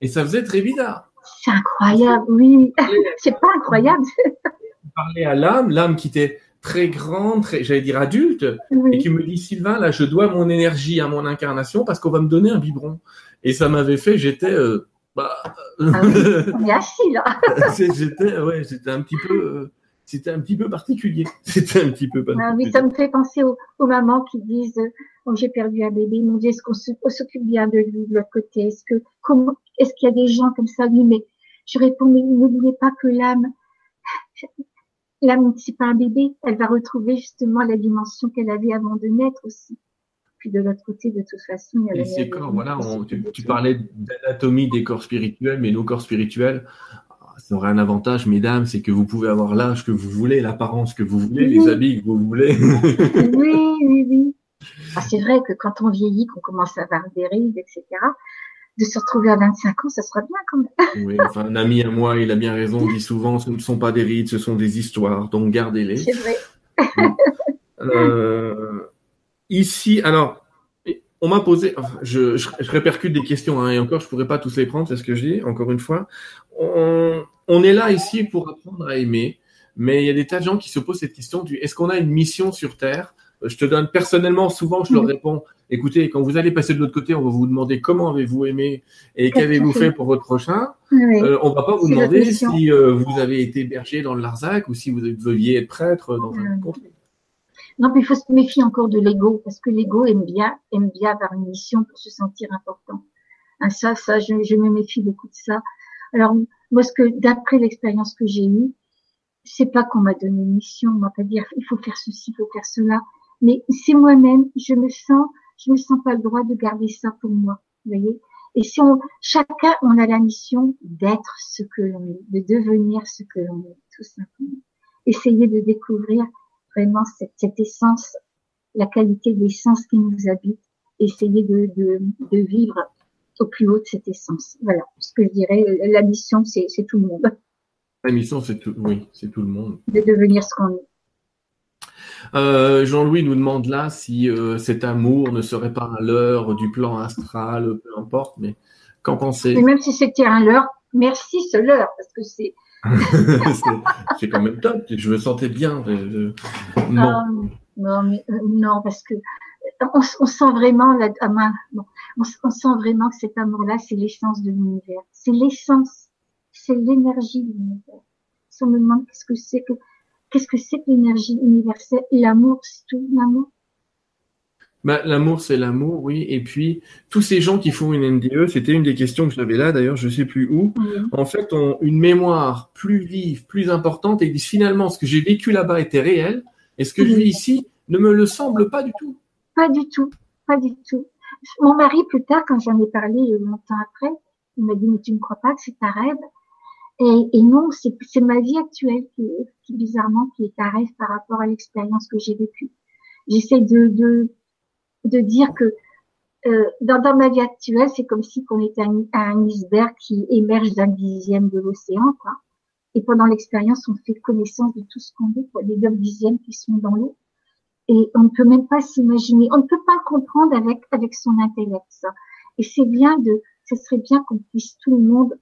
Et ça faisait très bizarre. C'est incroyable, oui. C'est pas incroyable. Parlait à l'âme, l'âme qui était très grande, très, j'allais dire adulte, et qui me dit Sylvain, là je dois mon énergie à mon incarnation parce qu'on va me donner un biberon. Et ça m'avait fait, j'étais euh, bah, ah on est assis là. j'étais, ouais, j'étais un petit peu. Euh, c'était un petit peu particulier. C'était un petit peu particulier. Ah, oui, ça me fait penser aux, mamans qui disent oh, j'ai perdu un bébé, mon Dieu, est-ce qu'on s'occupe bien de lui de l'autre côté? Est-ce que comment est-ce qu'il y a des gens comme ça Oui, mais je réponds mais n'oubliez pas que l'âme, l'âme c'est pas un bébé, elle va retrouver justement la dimension qu'elle avait avant de naître aussi. Puis de l'autre côté, de toute façon, il y a ces corps, voilà, tu, tu, parlais d'anatomie des corps spirituels, mais nos corps spirituels, ça aurait un avantage, mesdames, c'est que vous pouvez avoir l'âge que vous voulez, l'apparence que vous voulez, les habits que vous voulez. oui, oui, oui. Ah, c'est vrai que quand on vieillit, qu'on commence à avoir des rides, etc., de se retrouver à 25 ans, ça sera bien quand même. oui, enfin, un ami à moi, il a bien raison, dit souvent, ce ne sont pas des rides, ce sont des histoires, donc gardez-les. C'est vrai. euh, ici, alors, on m'a posé, je, je, répercute des questions, hein, et encore, je pourrais pas tous les prendre, c'est ce que je dis, encore une fois. On, on est là ici pour apprendre à aimer, mais il y a des tas de gens qui se posent cette question du est-ce qu'on a une mission sur Terre? Je te donne personnellement, souvent, je leur réponds écoutez, quand vous allez passer de l'autre côté, on va vous demander comment avez-vous aimé et qu'avez-vous fait pour votre prochain. Oui. Euh, on va pas vous demander si euh, vous avez été berger dans le Larzac ou si vous deviez être prêtre dans un autre Non, mais il faut se méfier encore de l'ego, parce que l'ego aime bien, aime bien avoir une mission pour se sentir important. Ah, ça, ça, je, je me méfie beaucoup de ça. Alors, moi, ce que, d'après l'expérience que j'ai eue, c'est pas qu'on m'a donné une mission, on m'a pas dire, il faut faire ceci, il faut faire cela, mais c'est moi-même, je me sens, je me sens pas le droit de garder ça pour moi, vous voyez. Et si on, chacun, on a la mission d'être ce que l'on est, de devenir ce que l'on est, tout simplement. Essayer de découvrir vraiment cette, cette essence, la qualité de l'essence qui nous habite, essayer de, de, de vivre au plus haut de cette essence. Voilà ce que je dirais. La mission, c'est tout le monde. La mission, c'est tout, oui, c'est tout le monde. De devenir ce qu'on est. Euh, Jean-Louis nous demande là si euh, cet amour ne serait pas un leurre du plan astral, peu importe, mais qu'en pensez Et même si c'était un leurre, merci ce leurre, parce que c'est. c'est quand même top, je me sentais bien. non. Euh, non, parce que on, on sent vraiment, la, ah, bon, on, on, sent vraiment que cet amour-là, c'est l'essence de l'univers. C'est l'essence, c'est l'énergie de l'univers. Si on me demande qu'est-ce que c'est que qu'est-ce que c'est que l'énergie universelle, l'amour, c'est tout l'amour. Bah, l'amour, c'est l'amour, oui. Et puis, tous ces gens qui font une NDE, c'était une des questions que j'avais là, d'ailleurs, je sais plus où, en fait, ont une mémoire plus vive, plus importante, et disent finalement, ce que j'ai vécu là-bas était réel, et ce que je vis ici ne me le semble pas du tout. Pas du tout, pas du tout. Mon mari, plus tard, quand j'en ai parlé longtemps après, il m'a dit, mais tu ne crois pas que c'est un rêve? Et, et, non, c'est ma vie actuelle qui, qui, bizarrement, qui est un rêve par rapport à l'expérience que j'ai vécue. J'essaie de, de, de dire que euh, dans, dans, ma vie actuelle, c'est comme si on était un, un iceberg qui émerge d'un dixième de l'océan, quoi. Et pendant l'expérience, on fait connaissance de tout ce qu'on est, quoi, des neuf dixièmes qui sont dans l'eau. Et on ne peut même pas s'imaginer, on ne peut pas comprendre avec avec son intellect ça. Et c'est bien de, ce serait bien qu'on puisse tout le monde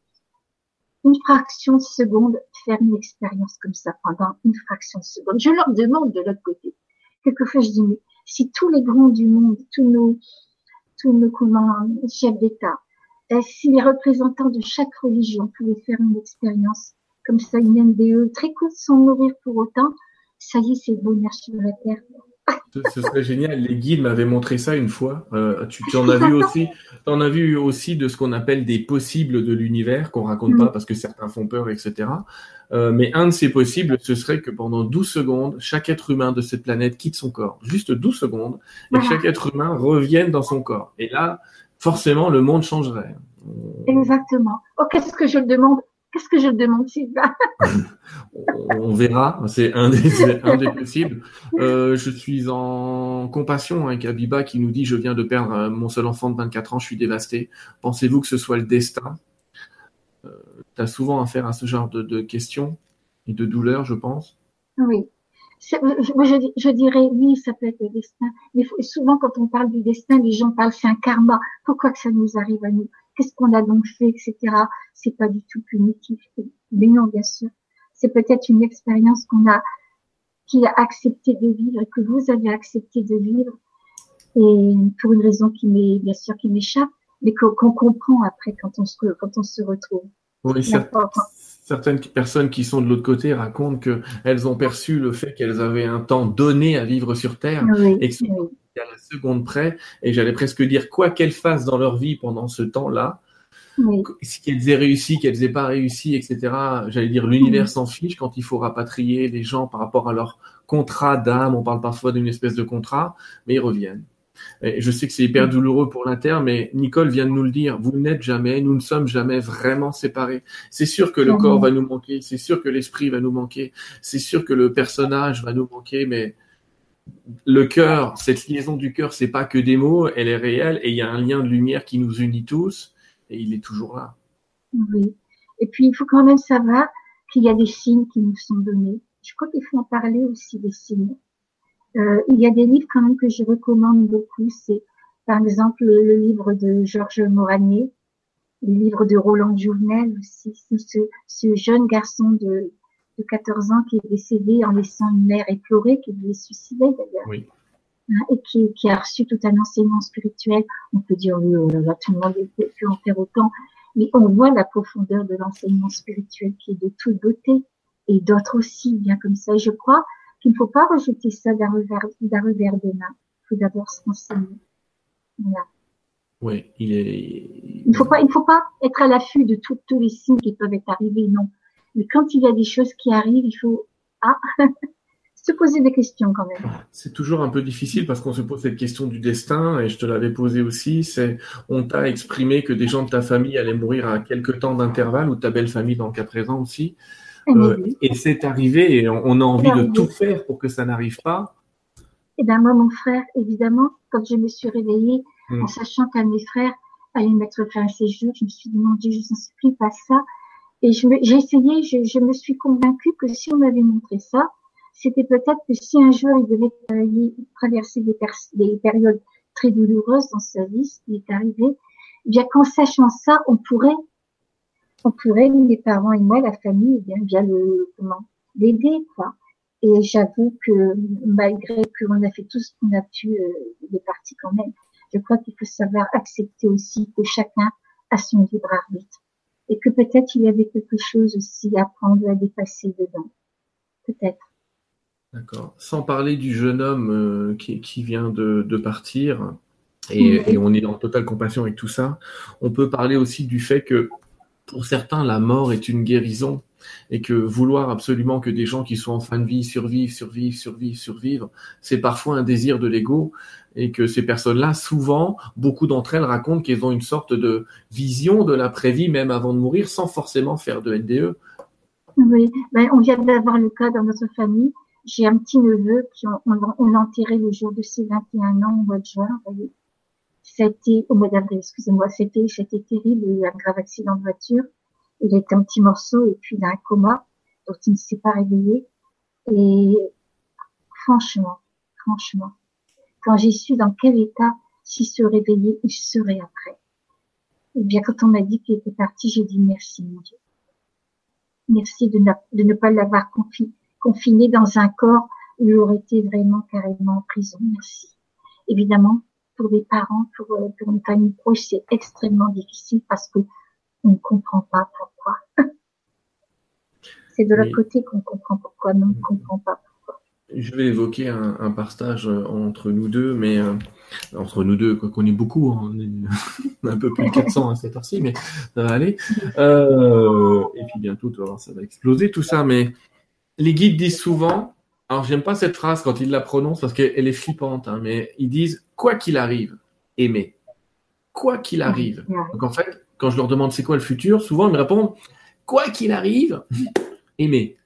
une fraction de seconde faire une expérience comme ça pendant une fraction de seconde. Je leur demande de l'autre côté. Quelquefois, je dis, mais si tous les grands du monde, tous nos, tous nos chefs d'État, euh, si les représentants de chaque religion pouvaient faire une expérience comme ça, une NDE très courte sans mourir pour autant, ça y est, c'est le bonheur sur la terre. Ce serait génial. Les guides m'avaient montré ça une fois. Euh, tu, en as vu aussi, en as vu aussi de ce qu'on appelle des possibles de l'univers qu'on raconte pas mm. parce que certains font peur, etc. Euh, mais un de ces possibles, ce serait que pendant 12 secondes, chaque être humain de cette planète quitte son corps. Juste 12 secondes. Et chaque être humain revienne dans son corps. Et là, forcément, le monde changerait. Exactement. Oh, qu'est-ce que je le demande? Qu'est-ce que je demande, Sylvain On verra, c'est un des, un des possibles. Euh, je suis en compassion avec Abiba qui nous dit Je viens de perdre euh, mon seul enfant de 24 ans, je suis dévasté. Pensez-vous que ce soit le destin? Euh, Tu as souvent affaire à ce genre de, de, questions et de douleurs, je pense. Oui. Je, je, dirais oui, ça peut être le destin. Mais souvent, quand on parle du destin, les gens parlent c'est un karma. Pourquoi que ça nous arrive à nous? Qu'est-ce qu'on a donc fait, etc. C'est pas du tout punitif. Mais non, bien sûr. C'est peut-être une expérience qu'on a, qu'il a accepté de vivre, que vous avez accepté de vivre, et pour une raison qui m'est, bien sûr, qui m'échappe, mais qu'on comprend après quand on se, quand on se retrouve. Oui, certaines personnes qui sont de l'autre côté racontent qu'elles ont perçu le fait qu'elles avaient un temps donné à vivre sur Terre et que à la seconde près, et j'allais presque dire quoi qu'elles fassent dans leur vie pendant ce temps-là, si qu'elles aient réussi, qu'elles aient pas réussi, etc. J'allais dire l'univers s'en fiche quand il faut rapatrier les gens par rapport à leur contrat d'âme. On parle parfois d'une espèce de contrat, mais ils reviennent. Et je sais que c'est hyper douloureux pour l'inter, mais Nicole vient de nous le dire. Vous n'êtes jamais, nous ne sommes jamais vraiment séparés. C'est sûr que le corps va nous manquer, c'est sûr que l'esprit va nous manquer, c'est sûr que le personnage va nous manquer, mais le cœur, cette liaison du cœur, c'est pas que des mots, elle est réelle et il y a un lien de lumière qui nous unit tous et il est toujours là. Oui. Et puis il faut quand même savoir qu'il y a des signes qui nous sont donnés. Je crois qu'il faut en parler aussi des signes. Euh, il y a des livres quand même que je recommande beaucoup. C'est par exemple le livre de Georges Moranier, le livre de Roland Jouvenel aussi. Ce, ce jeune garçon de de 14 ans qui est décédé en laissant une mère éplorée, qui voulait suicider d'ailleurs. Oui. Hein, et qui, qui, a reçu tout un enseignement spirituel. On peut dire, oui, oh là, tout le monde pu en faire autant. Mais on voit la profondeur de l'enseignement spirituel qui est de toute beauté. Et d'autres aussi, bien comme ça. Et je crois qu'il ne faut pas rejeter ça d'un revers, d'un revers de main. Il faut d'abord se renseigner. Voilà. Oui, il est. Il ne faut pas, il faut pas être à l'affût de tous les signes qui peuvent être arrivés, non. Mais quand il y a des choses qui arrivent, il faut ah, se poser des questions quand même. C'est toujours un peu difficile parce qu'on se pose cette question du destin et je te l'avais posé aussi. C'est on t'a exprimé que des gens de ta famille allaient mourir à quelques temps d'intervalle ou ta belle famille dans le cas présent aussi. Euh, et c'est arrivé et on a envie de tout faire pour que ça n'arrive pas. Eh bien, moi, mon frère, évidemment, quand je me suis réveillée, en hmm. sachant qu'un de mes frères allait mettre fin à ses jours, je me suis Dieu, je ne supplie pas ça. Et j'ai essayé, je, me suis convaincue que si on m'avait montré ça, c'était peut-être que si un jour il devait traverser des, des, périodes très douloureuses dans sa vie, ce qui est arrivé, eh bien qu'en sachant ça, on pourrait, on pourrait, les parents et moi, la famille, eh bien, bien le, comment, l'aider, quoi. Et j'avoue que malgré qu'on a fait tout ce qu'on a pu, euh, il est parti quand même. Je crois qu'il faut savoir accepter aussi que chacun a son libre arbitre et que peut-être il y avait quelque chose aussi à prendre, à dépasser dedans. Peut-être. D'accord. Sans parler du jeune homme euh, qui, qui, vient de, de partir, et, et, on est en totale compassion avec tout ça, on peut parler aussi du fait que pour certains, la mort est une guérison et que vouloir absolument que des gens qui sont en fin de vie survivent, survivent, survivent, survivent, c'est parfois un désir de l'ego et que ces personnes-là, souvent, beaucoup d'entre elles racontent qu'elles ont une sorte de vision de l'après-vie même avant de mourir sans forcément faire de NDE. Oui, ben, on vient d'avoir le cas dans notre famille. J'ai un petit neveu qui on, l'a enterré le jour de ses 21 ans au mois de juin. C'était au mois d'avril, excusez-moi, c'était c'était terrible. Il y a eu un grave accident de voiture. Il était un petit morceau et puis il a un coma, donc il ne s'est pas réveillé. Et franchement, franchement, quand j'ai su dans quel état s'il se réveillait, il serait après. Et bien, quand on m'a dit qu'il était parti, j'ai dit merci, mon Dieu. Merci de de ne pas l'avoir confiné dans un corps où il aurait été vraiment carrément en prison. Merci. Évidemment, pour des parents, pour, euh, pour une famille proche, c'est extrêmement difficile parce que on ne comprend pas pourquoi. c'est de l'autre côté qu'on comprend pourquoi, mais on ne comprend pas je vais évoquer un, partage euh, entre nous deux, mais euh, entre nous deux, quoi qu'on est beaucoup, hein, on est un peu plus de 400 à cette heure-ci, mais ça va aller. Euh, et puis bientôt, ça va exploser tout ça. Mais les guides disent souvent, alors j'aime pas cette phrase quand ils la prononcent parce qu'elle est flippante, hein, mais ils disent quoi qu'il arrive, aimer. Quoi qu'il arrive. Donc en fait, quand je leur demande c'est quoi le futur, souvent ils me répondent quoi qu'il arrive, aimer.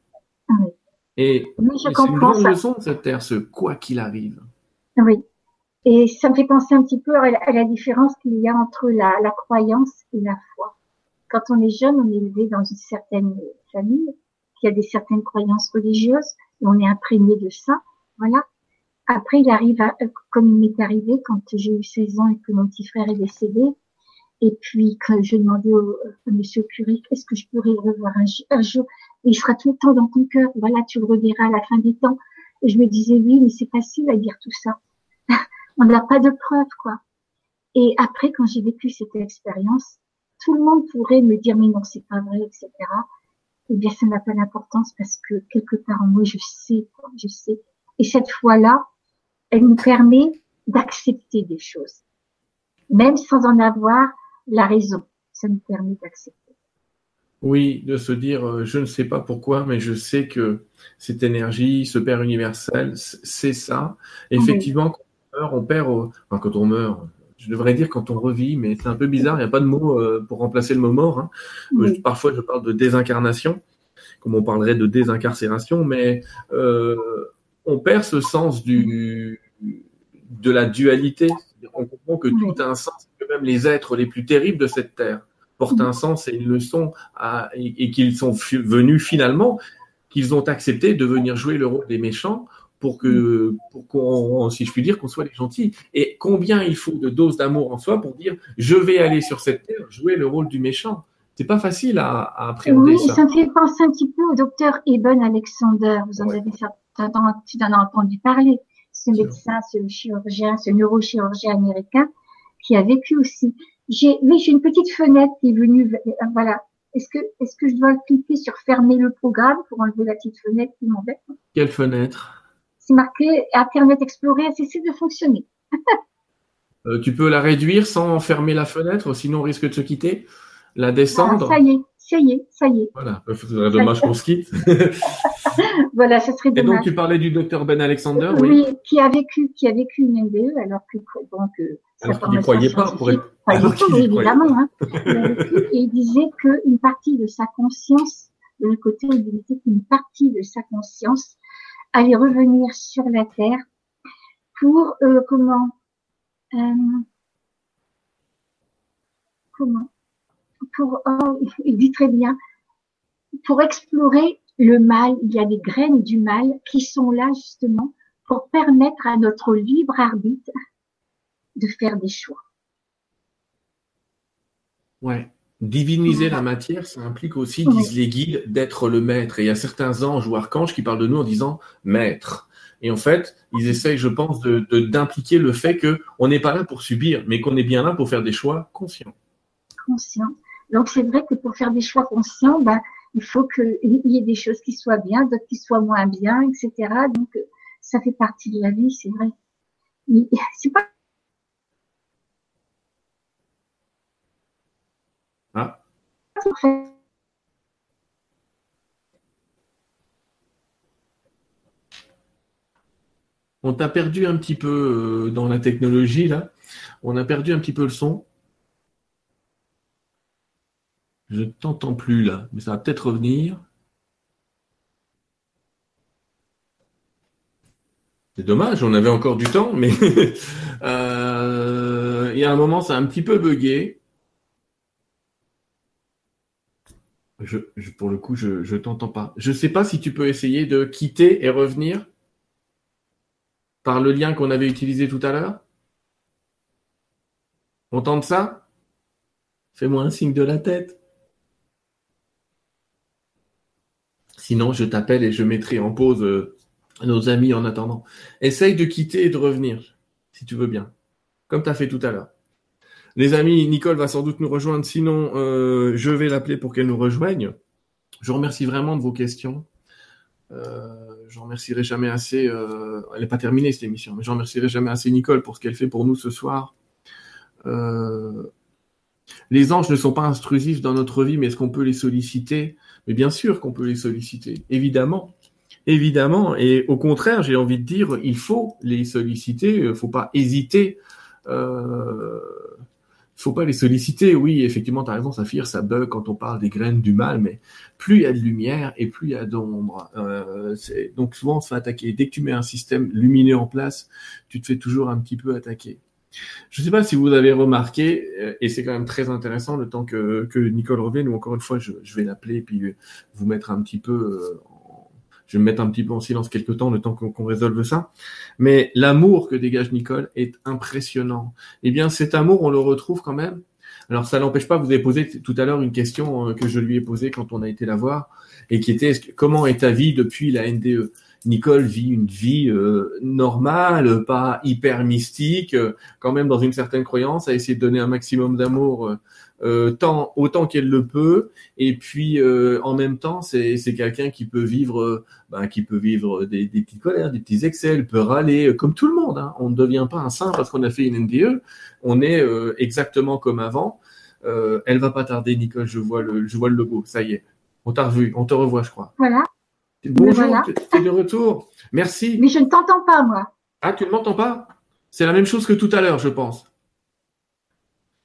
Et c'est une grande leçon de cette terre, ce quoi qu'il arrive. Oui. Et ça me fait penser un petit peu à la, différence qu'il y a entre la, la, croyance et la foi. Quand on est jeune, on est élevé dans une certaine famille qui a des certaines croyances religieuses et on est imprégné de ça. Voilà. Après, il arrive à, comme il m'est arrivé quand j'ai eu 16 ans et que mon petit frère est décédé, et puis, quand je demandais au, monsieur curé, est-ce que je pourrais le revoir un, jour Il sera tout le temps dans ton cœur. Voilà, tu le reverras à la fin des temps. Et je me disais, oui, mais c'est facile à dire tout ça. On n'a pas de preuves, quoi. Et après, quand j'ai vécu cette expérience, tout le monde pourrait me dire, mais non, c'est pas vrai, etc. Eh bien, ça n'a pas d'importance parce que quelque part en moi, je sais, quoi, je sais. Et cette fois-là, elle me permet d'accepter des choses, même sans en avoir la raison. Ça nous permet d'accepter. Oui, de se dire, euh, je ne sais pas pourquoi, mais je sais que cette énergie, ce Père universel, c'est ça. Effectivement, quand on meurt, on perd, enfin, quand on meurt, je devrais dire quand on revit, mais c'est un peu bizarre, il n'y a pas de mot euh, pour remplacer le mot mort. Hein. parfois, je parle de désincarnation, comme on parlerait de désincarcération, mais euh, on perd ce sens du, de la dualité. On comprend que tout a un sens même les êtres les plus terribles de cette terre portent un sens et une leçon et, qu'ils sont venus finalement, qu'ils ont accepté de venir jouer le rôle des méchants pour que, pour qu'on, si je puis dire, qu'on soit les gentils. Et combien il faut de doses d'amour en soi pour dire, je vais aller sur cette terre jouer le rôle du méchant. C'est pas facile à, à appréhender oui, ça. me fait penser un petit peu au docteur Eben Alexander. Vous en avez certainement, tu en as entendu parler. Ce médecin, ce chirurgien, ce neurochirurgien américain qui a vécu aussi. J'ai, oui, j'ai une petite fenêtre qui est venue, euh, voilà. Est-ce que, est-ce que je dois cliquer sur fermer le programme pour enlever la petite fenêtre qui m'embête? Quelle fenêtre? C'est marqué Internet Explorer a cessé de fonctionner. Euh, tu peux la réduire sans fermer la fenêtre, sinon on risque de se quitter? La descendre? Ah, ça y est, ça y est, ça y est. Voilà, ce serait dommage qu'on se quitte. voilà, ce serait dommage. Et donc tu parlais du docteur Ben Alexander, oui. oui. qui a vécu, qui a vécu une NDE, alors que donc. Alors qu'il n'y croyait pas, pour être. Pas du tout, évidemment. Hein. et il disait qu'une partie de sa conscience, de le côté, il disait qu'une partie de sa conscience allait revenir sur la Terre pour euh, comment euh, comment pour oh, il dit très bien pour explorer le mal il y a des graines du mal qui sont là justement pour permettre à notre libre arbitre de faire des choix ouais Diviniser la matière, ça implique aussi, disent les guides, d'être le maître. Et il y a certains anges ou archanges qui parlent de nous en disant maître. Et en fait, ils essayent, je pense, de, d'impliquer le fait qu'on n'est pas là pour subir, mais qu'on est bien là pour faire des choix conscients. Conscients. Donc c'est vrai que pour faire des choix conscients, ben, il faut qu'il y ait des choses qui soient bien, d'autres qui soient moins bien, etc. Donc ça fait partie de la vie, c'est vrai. Pas Ah. On t'a perdu un petit peu euh, dans la technologie là. On a perdu un petit peu le son. Je ne t'entends plus là, mais ça va peut-être revenir. C'est dommage, on avait encore du temps, mais euh, il y a un moment, ça a un petit peu bugué. Je, pour le coup, je ne t'entends pas. Je ne sais pas si tu peux essayer de quitter et revenir par le lien qu'on avait utilisé tout à l'heure. On tente ça? Fais-moi un signe de la tête. Sinon, je t'appelle et je mettrai en pause euh, nos amis en attendant. Essaye de quitter et de revenir, si tu veux bien, comme tu as fait tout à l'heure. Les amis, Nicole va sans doute nous rejoindre, sinon euh, je vais l'appeler pour qu'elle nous rejoigne. Je vous remercie vraiment de vos questions. Euh, je remercierai jamais assez, elle n'est pas terminée cette émission, mais je remercierai jamais assez Nicole pour ce qu'elle fait pour nous ce soir. Les anges ne sont pas intrusifs dans notre vie, mais est-ce qu'on peut les solliciter? Mais bien sûr qu'on peut les solliciter, évidemment. Évidemment, et au contraire, j'ai envie de dire, il faut les solliciter, il ne faut pas hésiter. Euh, faut pas les solliciter. Oui, effectivement, tu as raison, Saphir, ça bug quand on parle des graines du mal, mais plus il y a de lumière et plus il y a d'ombre. Euh, donc souvent, on se fait attaquer. Dès que tu mets un système lumineux en place, tu te fais toujours un petit peu attaquer. Je ne sais pas si vous avez remarqué, euh, et c'est quand même très intéressant le temps que, Nicole revienne, ou encore une fois, je, vais l'appeler et puis vous mettre un petit peu euh, je vais me mettre un petit peu en silence quelques temps, le temps qu'on résolve ça. Mais l'amour que dégage Nicole est impressionnant. Eh bien, cet amour, on le retrouve quand même. Alors, ça n'empêche pas, vous avez posé tout à l'heure une question euh, que je lui ai posée quand on a été la voir, et qui était comment est ta vie depuis la NDE Nicole vit une vie euh, normale, pas hyper mystique, euh, quand même dans une certaine croyance, a essayé de donner un maximum d'amour euh, tant autant qu'elle le peut. Et puis en même temps, c'est quelqu'un qui peut vivre, ben, qui peut vivre des, petites colères, des petits excès, peut râler comme tout le monde. Hein. On ne devient pas un saint parce qu'on a fait une NDE. On est exactement comme avant. elle va pas tarder, Nicole. Je vois le, je vois le logo. Ça y est. On t'a revu. On te revoit, je crois. Voilà. Bonjour. Tu es de retour. Merci. Mais je ne t'entends pas, moi. Ah, tu ne m'entends pas? C'est la même chose que tout à l'heure, je pense.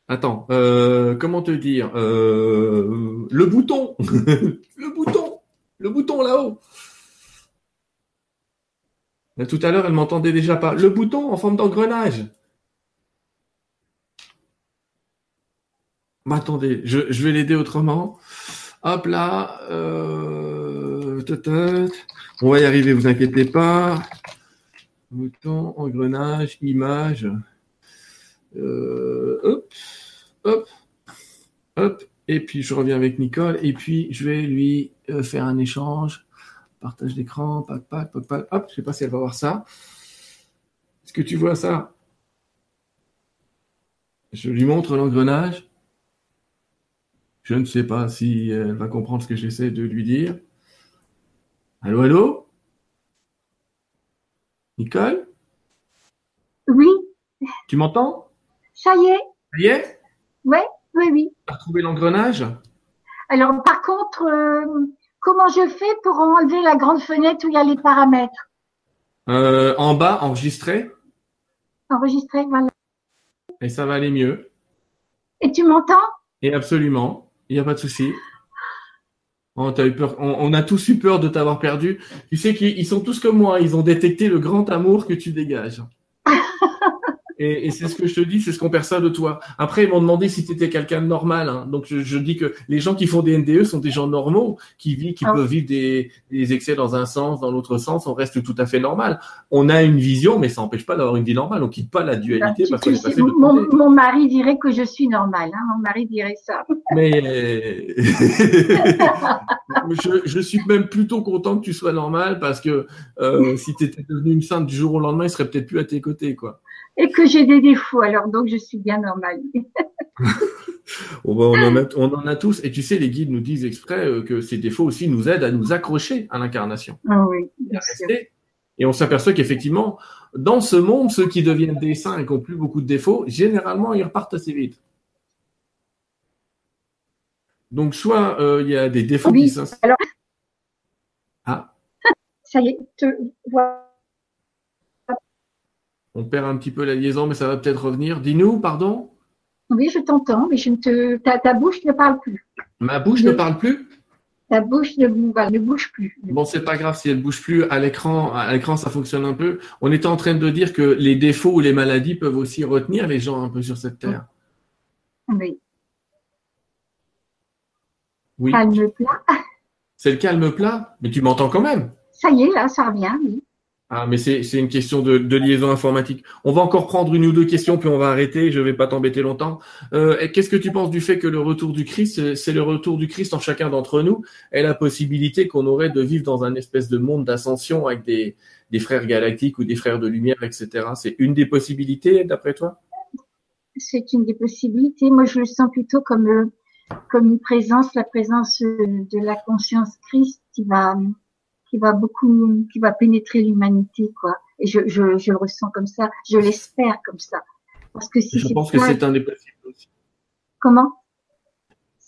Attends, euh, comment te dire euh, Le bouton Le bouton Le bouton là-haut Tout à l'heure, elle m'entendait déjà pas. Le bouton en forme d'engrenage bah, Attendez, je, vais l'aider autrement. Hop là. Euh, On va y arriver, vous inquiétez pas. Bouton, engrenage, image. Euh, hop, hop, hop. Et puis je reviens avec Nicole. Et puis je vais lui euh, faire un échange. Partage d'écran, pac, pac, pac, pac. Hop, je sais pas si elle va voir ça. Est-ce que tu vois ça? Je lui montre l'engrenage. Je ne sais pas si elle va comprendre ce que j'essaie de lui dire. Allô, allô? Nicole? Oui. Tu m'entends? Ça y est. Ça y est? Oui, oui, oui. Tu as retrouvé l'engrenage? Alors, par contre, euh, comment je fais pour enlever la grande fenêtre où il y a les paramètres? Euh, En bas, enregistrer. Enregistrer, voilà. Et ça va aller mieux. Et tu m'entends? Et absolument. Il n'y a pas de souci. Oh. On, a tous eu peur de t'avoir perdu. Tu sais qu'ils sont tous comme moi. Ils ont détecté le grand amour que tu dégages. Et, et c'est ce que je te dis, c'est ce qu'on perçoit de toi. Après, ils m'ont demandé si tu étais quelqu'un de normal. Hein. Donc, je, je, dis que les gens qui font des NDE sont des gens normaux, qui vivent, qui ah. peuvent vivre des, des, excès dans un sens, dans l'autre sens. On reste tout à fait normal. On a une vision, mais ça n'empêche pas d'avoir une vie normale. On quitte pas la dualité parce qu'on est passé de mon, mon, mari dirait que je suis normal. Hein. Mon mari dirait ça. Mais je, je, suis même plutôt content que tu sois normal parce que euh, si tu étais devenu une sainte du jour au lendemain, il serait peut-être plus à tes côtés, quoi et que j'ai des défauts. Alors donc je suis bien normale. on, en a, on, en a, tous. Et tu sais, les guides nous disent exprès euh, que ces défauts aussi nous aident à nous accrocher à l'incarnation. Ah oui, bien sûr. Et on s'aperçoit qu'effectivement, dans ce monde, ceux qui deviennent des saints et qui n'ont plus beaucoup de défauts, généralement, ils repartent assez vite. Donc, soit euh, il y a des défauts qui s'inscrivent. Alors... Ah. Ça y est, te vois on perd un petit peu la liaison, mais ça va peut-être revenir. Dis-nous, pardon? Oui, je t'entends, mais je ne te... ta, bouche ne parle plus. Ma bouche ne parle plus? Ta bouche ne, ne bouge plus. Bon, c'est pas grave si elle bouge plus. À l'écran, à l'écran, ça fonctionne un peu. On était en train de dire que les défauts ou les maladies peuvent aussi retenir les gens un peu sur cette terre. Oui. Oui. Calme plat. C'est le calme plat, mais tu m'entends quand même? Ça y est, là, ça revient, oui. Ah, mais c'est une question de, de, liaison informatique. On va encore prendre une ou deux questions, puis on va arrêter. Je ne vais pas t'embêter longtemps. Euh, Qu'est-ce que tu penses du fait que le retour du Christ, c'est le retour du Christ en chacun d'entre nous, et la possibilité qu'on aurait de vivre dans un espèce de monde d'ascension avec des, des frères galactiques ou des frères de lumière, etc. C'est une des possibilités, d'après toi? C'est une des possibilités. Moi, je le sens plutôt comme, euh, comme une présence, la présence de la conscience Christ qui va qui va beaucoup, qui va pénétrer l'humanité, quoi. Et je, je, je le ressens comme ça, je l'espère comme ça. Parce que si je pense que c'est un des possibles aussi. Comment?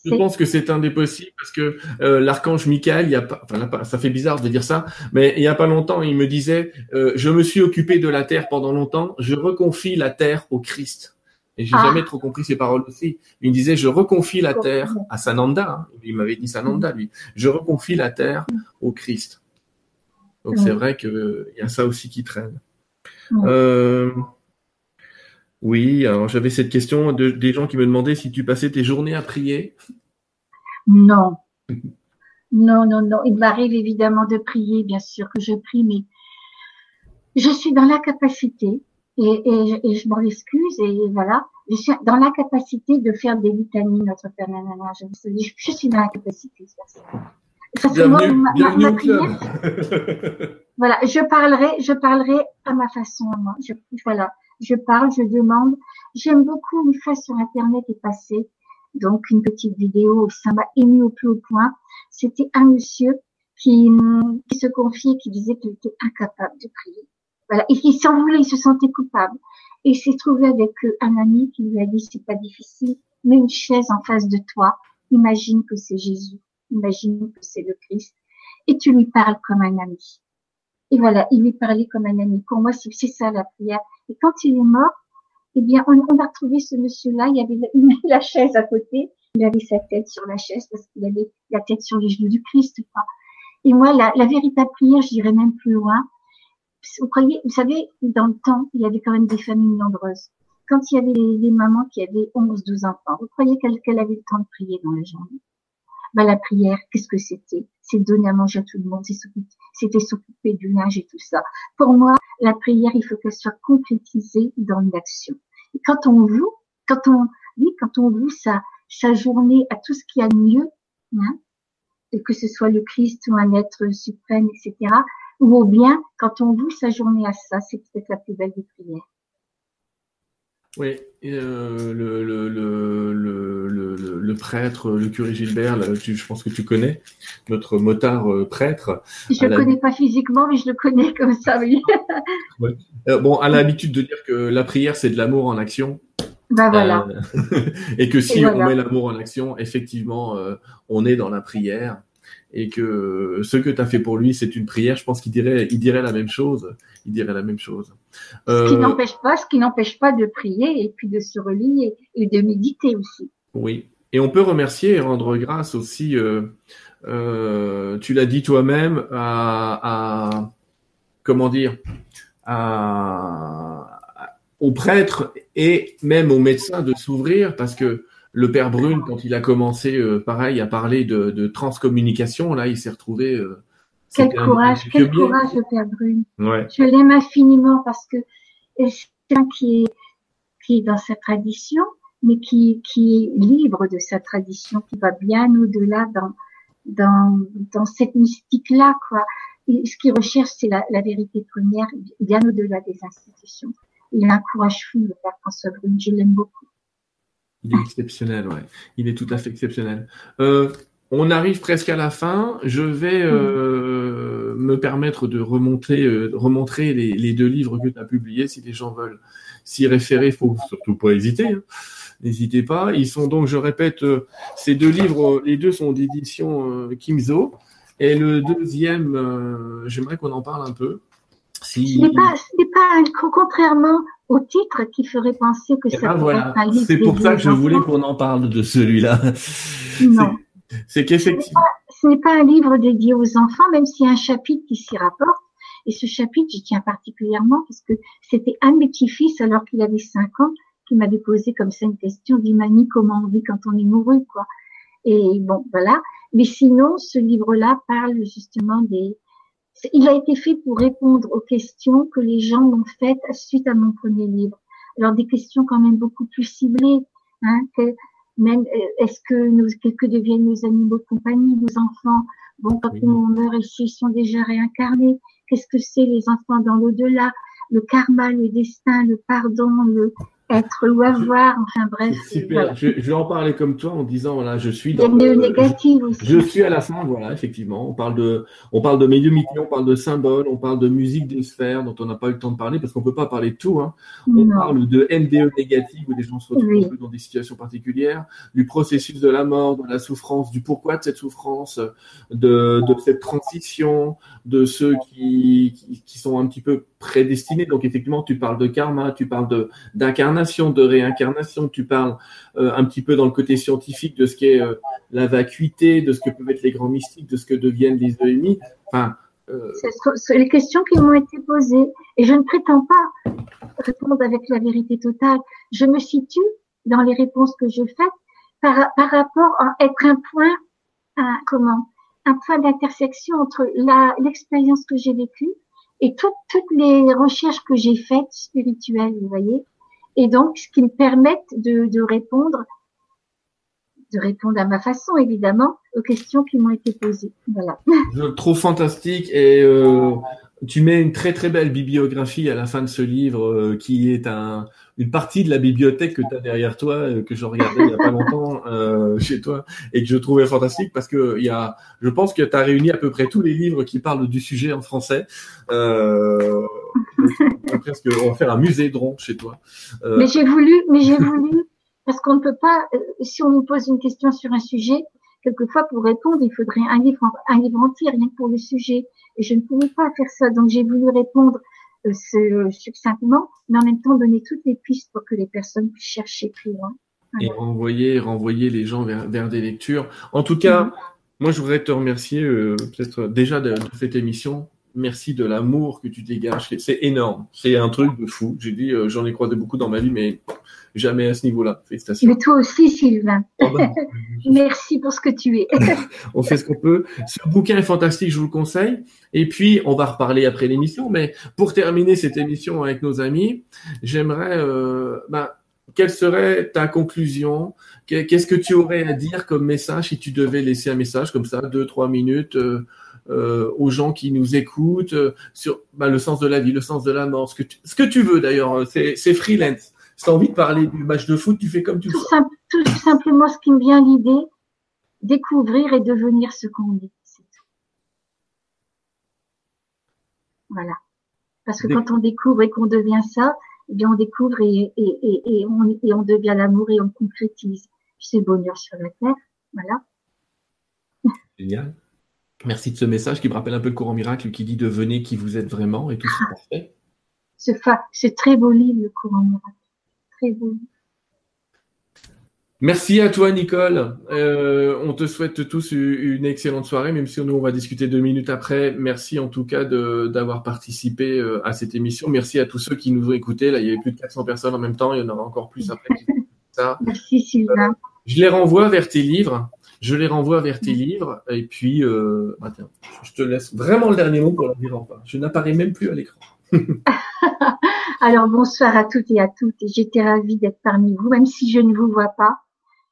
Je pense que c'est un des possibles parce que euh, l'archange Michael, il y a pas, enfin ça fait bizarre de dire ça, mais il y a pas longtemps, il me disait, euh, je me suis occupé de la terre pendant longtemps, je reconfie la terre au Christ. Et j'ai ah. jamais trop compris ces paroles aussi. Il me disait, je reconfie la terre à Sananda. Hein. Il m'avait dit Sananda, lui. Je reconfie la terre au Christ. Donc c'est vrai qu'il y a ça aussi qui traîne. Euh, oui, alors j'avais cette question de, des gens qui me demandaient si tu passais tes journées à prier. Non. Non, non, non. Il m'arrive évidemment de prier, bien sûr que je prie, mais je suis dans la capacité, et, et, je m'en excuse, et voilà, je suis dans la capacité de faire des vitamines, notre Père Je, je, suis dans la capacité de faire ça voilà, je parlerai, je parlerai à ma façon, moi. Je, voilà, je parle, je demande. J'aime beaucoup une fois sur Internet est passée, donc une petite vidéo, ça m'a ému au plus haut point. C'était un monsieur qui, qui se confiait, qui disait qu'il était incapable de prier. Voilà, et il s'en voulait, il se sentait coupable. Et il s'est trouvé avec un ami qui lui a dit c'est pas difficile, mets une chaise en face de toi, imagine que c'est Jésus imagine que c'est le Christ, et tu lui parles comme un ami. Et voilà, il lui parlait comme un ami. Pour moi, c'est ça la prière. Et quand il est mort, eh bien, on, a retrouvé ce monsieur-là, il avait la, chaise à côté, il avait sa tête sur la chaise parce qu'il avait la tête sur les genoux du Christ. Quoi. Et moi, la, la véritable prière, j'irais même plus loin. Vous croyez, vous savez, dans le temps, il y avait quand même des familles nombreuses. Quand il y avait des, mamans qui avaient 11, 12 enfants, vous croyez qu'elle avait le temps de prier dans la journée? Bah, la prière, qu'est-ce que c'était? C'est donner à manger à tout le monde, c'était s'occuper du linge et tout ça. Pour moi, la prière, il faut qu'elle soit concrétisée dans une action. Et quand on voue, quand on, oui, quand on voue sa, sa journée à tout ce qui a de mieux, hein, et que ce soit le Christ ou un être suprême, etc., ou bien quand on voue sa journée à ça, c'est peut-être la plus belle des prières. Oui, euh, le, le, le, le, le, prêtre, le curé Gilbert, je pense que tu connais, notre motard euh, prêtre. Je ne le connais pas physiquement, mais je le connais comme ça, oui. Euh, bon, a l'habitude de dire que la prière, c'est de l'amour en action. Ben voilà. et que si on met l'amour en action, effectivement, on est dans la prière et que ce que tu as fait pour lui, c'est une prière, je pense qu'il dirait, il dirait la même chose. Il dirait la même chose. Ce qui euh, n'empêche pas, ce qui n'empêche pas de prier et puis de se relier et de méditer aussi. Oui. Et on peut remercier et rendre grâce aussi. Euh, euh, tu l'as dit toi-même à, à, comment dire à, aux prêtres et même aux médecins de s'ouvrir parce que le père Brune, quand il a commencé, euh, pareil, à parler de, de, transcommunication, là, il s'est retrouvé. Euh, quel courage, quel courage, le père Brune. Ouais. Je l'aime infiniment parce que c'est quelqu'un qui est, qui est dans sa tradition, mais qui, qui est libre de sa tradition, qui va bien au-delà dans, dans, dans cette mystique-là, quoi. Et ce qu'il recherche, c'est la, la, vérité première, bien au-delà des institutions. Il a un courage fou, le père François Brune. Je l'aime beaucoup. Il est exceptionnel, ouais. Il est tout à fait exceptionnel. Euh, on arrive presque à la fin. Je vais euh, me permettre de remonter, euh, remontrer les, deux livres que tu as publiés. Si les gens veulent s'y référer, faut surtout pas hésiter. Hein. N'hésitez pas. Ils sont donc, je répète, ces deux livres, les deux sont d'édition Kimzo. Et le deuxième, j'aimerais qu'on en parle un peu. Si... Ce n'est pas, pas, contrairement au titre qui ferait penser que ça ben voilà. C'est pour ça que je voulais qu'on en parle de celui-là. Non. C'est qu'effectivement. Ce n'est pas un livre dédié aux enfants, même s'il y a un chapitre qui s'y rapporte. Et ce chapitre, j'y tiens particulièrement parce que c'était un de mes petits-fils, alors qu'il avait cinq ans, qui m'avait posé comme ça une question, dit mamie, comment on vit quand on est mouru, quoi? Et bon, voilà. Mais sinon, ce livre-là parle justement des, il a été fait pour répondre aux questions que les gens m'ont faites suite à mon premier livre. Alors des questions quand même beaucoup plus ciblées, hein, que même euh, est-ce que nous, que deviennent nos animaux de compagnie, nos enfants? Bon, quand on meurt ici, ils sont déjà réincarnés. Qu'est-ce que c'est les enfants dans l'au-delà? Le karma, le destin, le pardon, le être ou avoir, enfin bref. Super, je, vais en parler comme toi en disant voilà, je suis dans le, je, je, suis à la fin, voilà, effectivement. On parle de, on parle de médiumité, on parle de symboles, on parle de musique des sphères dont on n'a pas eu le temps de parler parce qu'on peut pas parler de tout. Hein. On parle de NDE négative où les gens se retrouvent dans des situations particulières, du processus de la mort, de la souffrance, du pourquoi de cette souffrance, de, de cette transition, de ceux qui, qui, qui sont un petit peu prédestinés. Donc effectivement, tu parles de karma, tu parles de d'incarnation de réincarnation, tu parles euh, un petit peu dans le côté scientifique de ce qu'est euh, la vacuité, de ce que peuvent être les grands mystiques, de ce que deviennent les EMI. Enfin, euh, C'est les questions qui m'ont été posées et je ne prétends pas répondre avec la vérité totale. Je me situe dans les réponses que je fais par, par rapport à être un point, un, comment, un point d'intersection entre l'expérience que j'ai vécue et toutes, toutes les recherches que j'ai faites spirituelles, vous voyez et donc ce qui me permettent de, de répondre de répondre à ma façon, évidemment, aux questions qui m'ont été posées. Voilà. Trouve fantastique et euh, tu mets une très très belle bibliographie à la fin de ce livre euh, qui est un, une partie de la bibliothèque que tu as derrière toi, euh, que je regardais il n'y a pas longtemps euh, chez toi et que je trouvais fantastique parce que il y a, je pense que tu as réuni à peu près tous les livres qui parlent du sujet en français. Euh, presque, on va faire un musée de rond chez toi. Euh, mais j'ai voulu, mais j'ai voulu, parce qu'on ne peut pas, si on nous pose une question sur un sujet, quelquefois pour répondre, il faudrait un livre, un livre entier, rien que pour le sujet. Et je ne pouvais pas faire ça, donc j'ai voulu répondre euh, succinctement, mais en même temps donner toutes les pistes pour que les personnes puissent chercher plus loin. Et renvoyer, renvoyer les gens vers, vers des lectures. En tout cas, mhm. moi, je voudrais te remercier peut-être déjà de, cette émission merci de l'amour que tu dégages. C'est énorme. C'est un truc de fou. J'ai dit, euh, j'en ai croisé beaucoup dans ma vie, mais jamais à ce niveau-là. Félicitations. Mais toi aussi, Sylvain. Oh, bah, merci pour ce que tu es. on fait ce qu'on peut. Ce bouquin est fantastique, je vous le conseille. Et puis, on va reparler après l'émission. Mais pour terminer cette émission avec nos amis, j'aimerais, euh, bah, quelle serait ta conclusion? Qu'est-ce que tu aurais à dire comme message si tu devais laisser un message comme ça, deux, trois minutes euh, euh, aux gens qui nous écoutent euh, sur bah, le sens de la vie, le sens de la mort, ce que tu, ce que tu veux d'ailleurs. Euh, c'est freelance. Si as envie de parler du match de foot, tu fais comme tu tout, tout simplement ce qui me vient l'idée, découvrir et devenir ce qu'on est. C'est tout. Voilà. Parce que quand on découvre et qu'on devient ça, eh bien on découvre et, et, et, on, et on devient l'amour et on concrétise. Le bonheur sur la terre. Voilà. Génial. Merci de ce message qui me rappelle un peu le courant miracle qui dit devenez qui vous êtes vraiment et tout c'est parfait. C'est très beau livre, le courant miracle. Très beau. Merci à toi, Nicole. Euh, on te souhaite tous une excellente soirée, même si nous, on va discuter deux minutes après. Merci en tout cas d'avoir participé euh, à cette émission. Merci à tous ceux qui nous ont écoutés. Là, il y avait plus de 400 personnes en même temps. Il y en aura encore plus après. Ça. Merci, Sylvain. Euh, je les renvoie vers tes livres. Je les renvoie vers tes livres. Et puis, euh, bah, je te laisse vraiment le dernier mot pour leur dire enfin. Je n'apparais même plus à l'écran. Alors, bonsoir à toutes et à toutes. J'étais ravie d'être parmi vous, même si je ne vous vois pas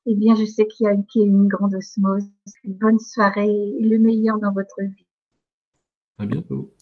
eh bien, je sais qu'il y a une, une grande osmose. Une bonne soirée et le meilleur dans votre vie. À bientôt.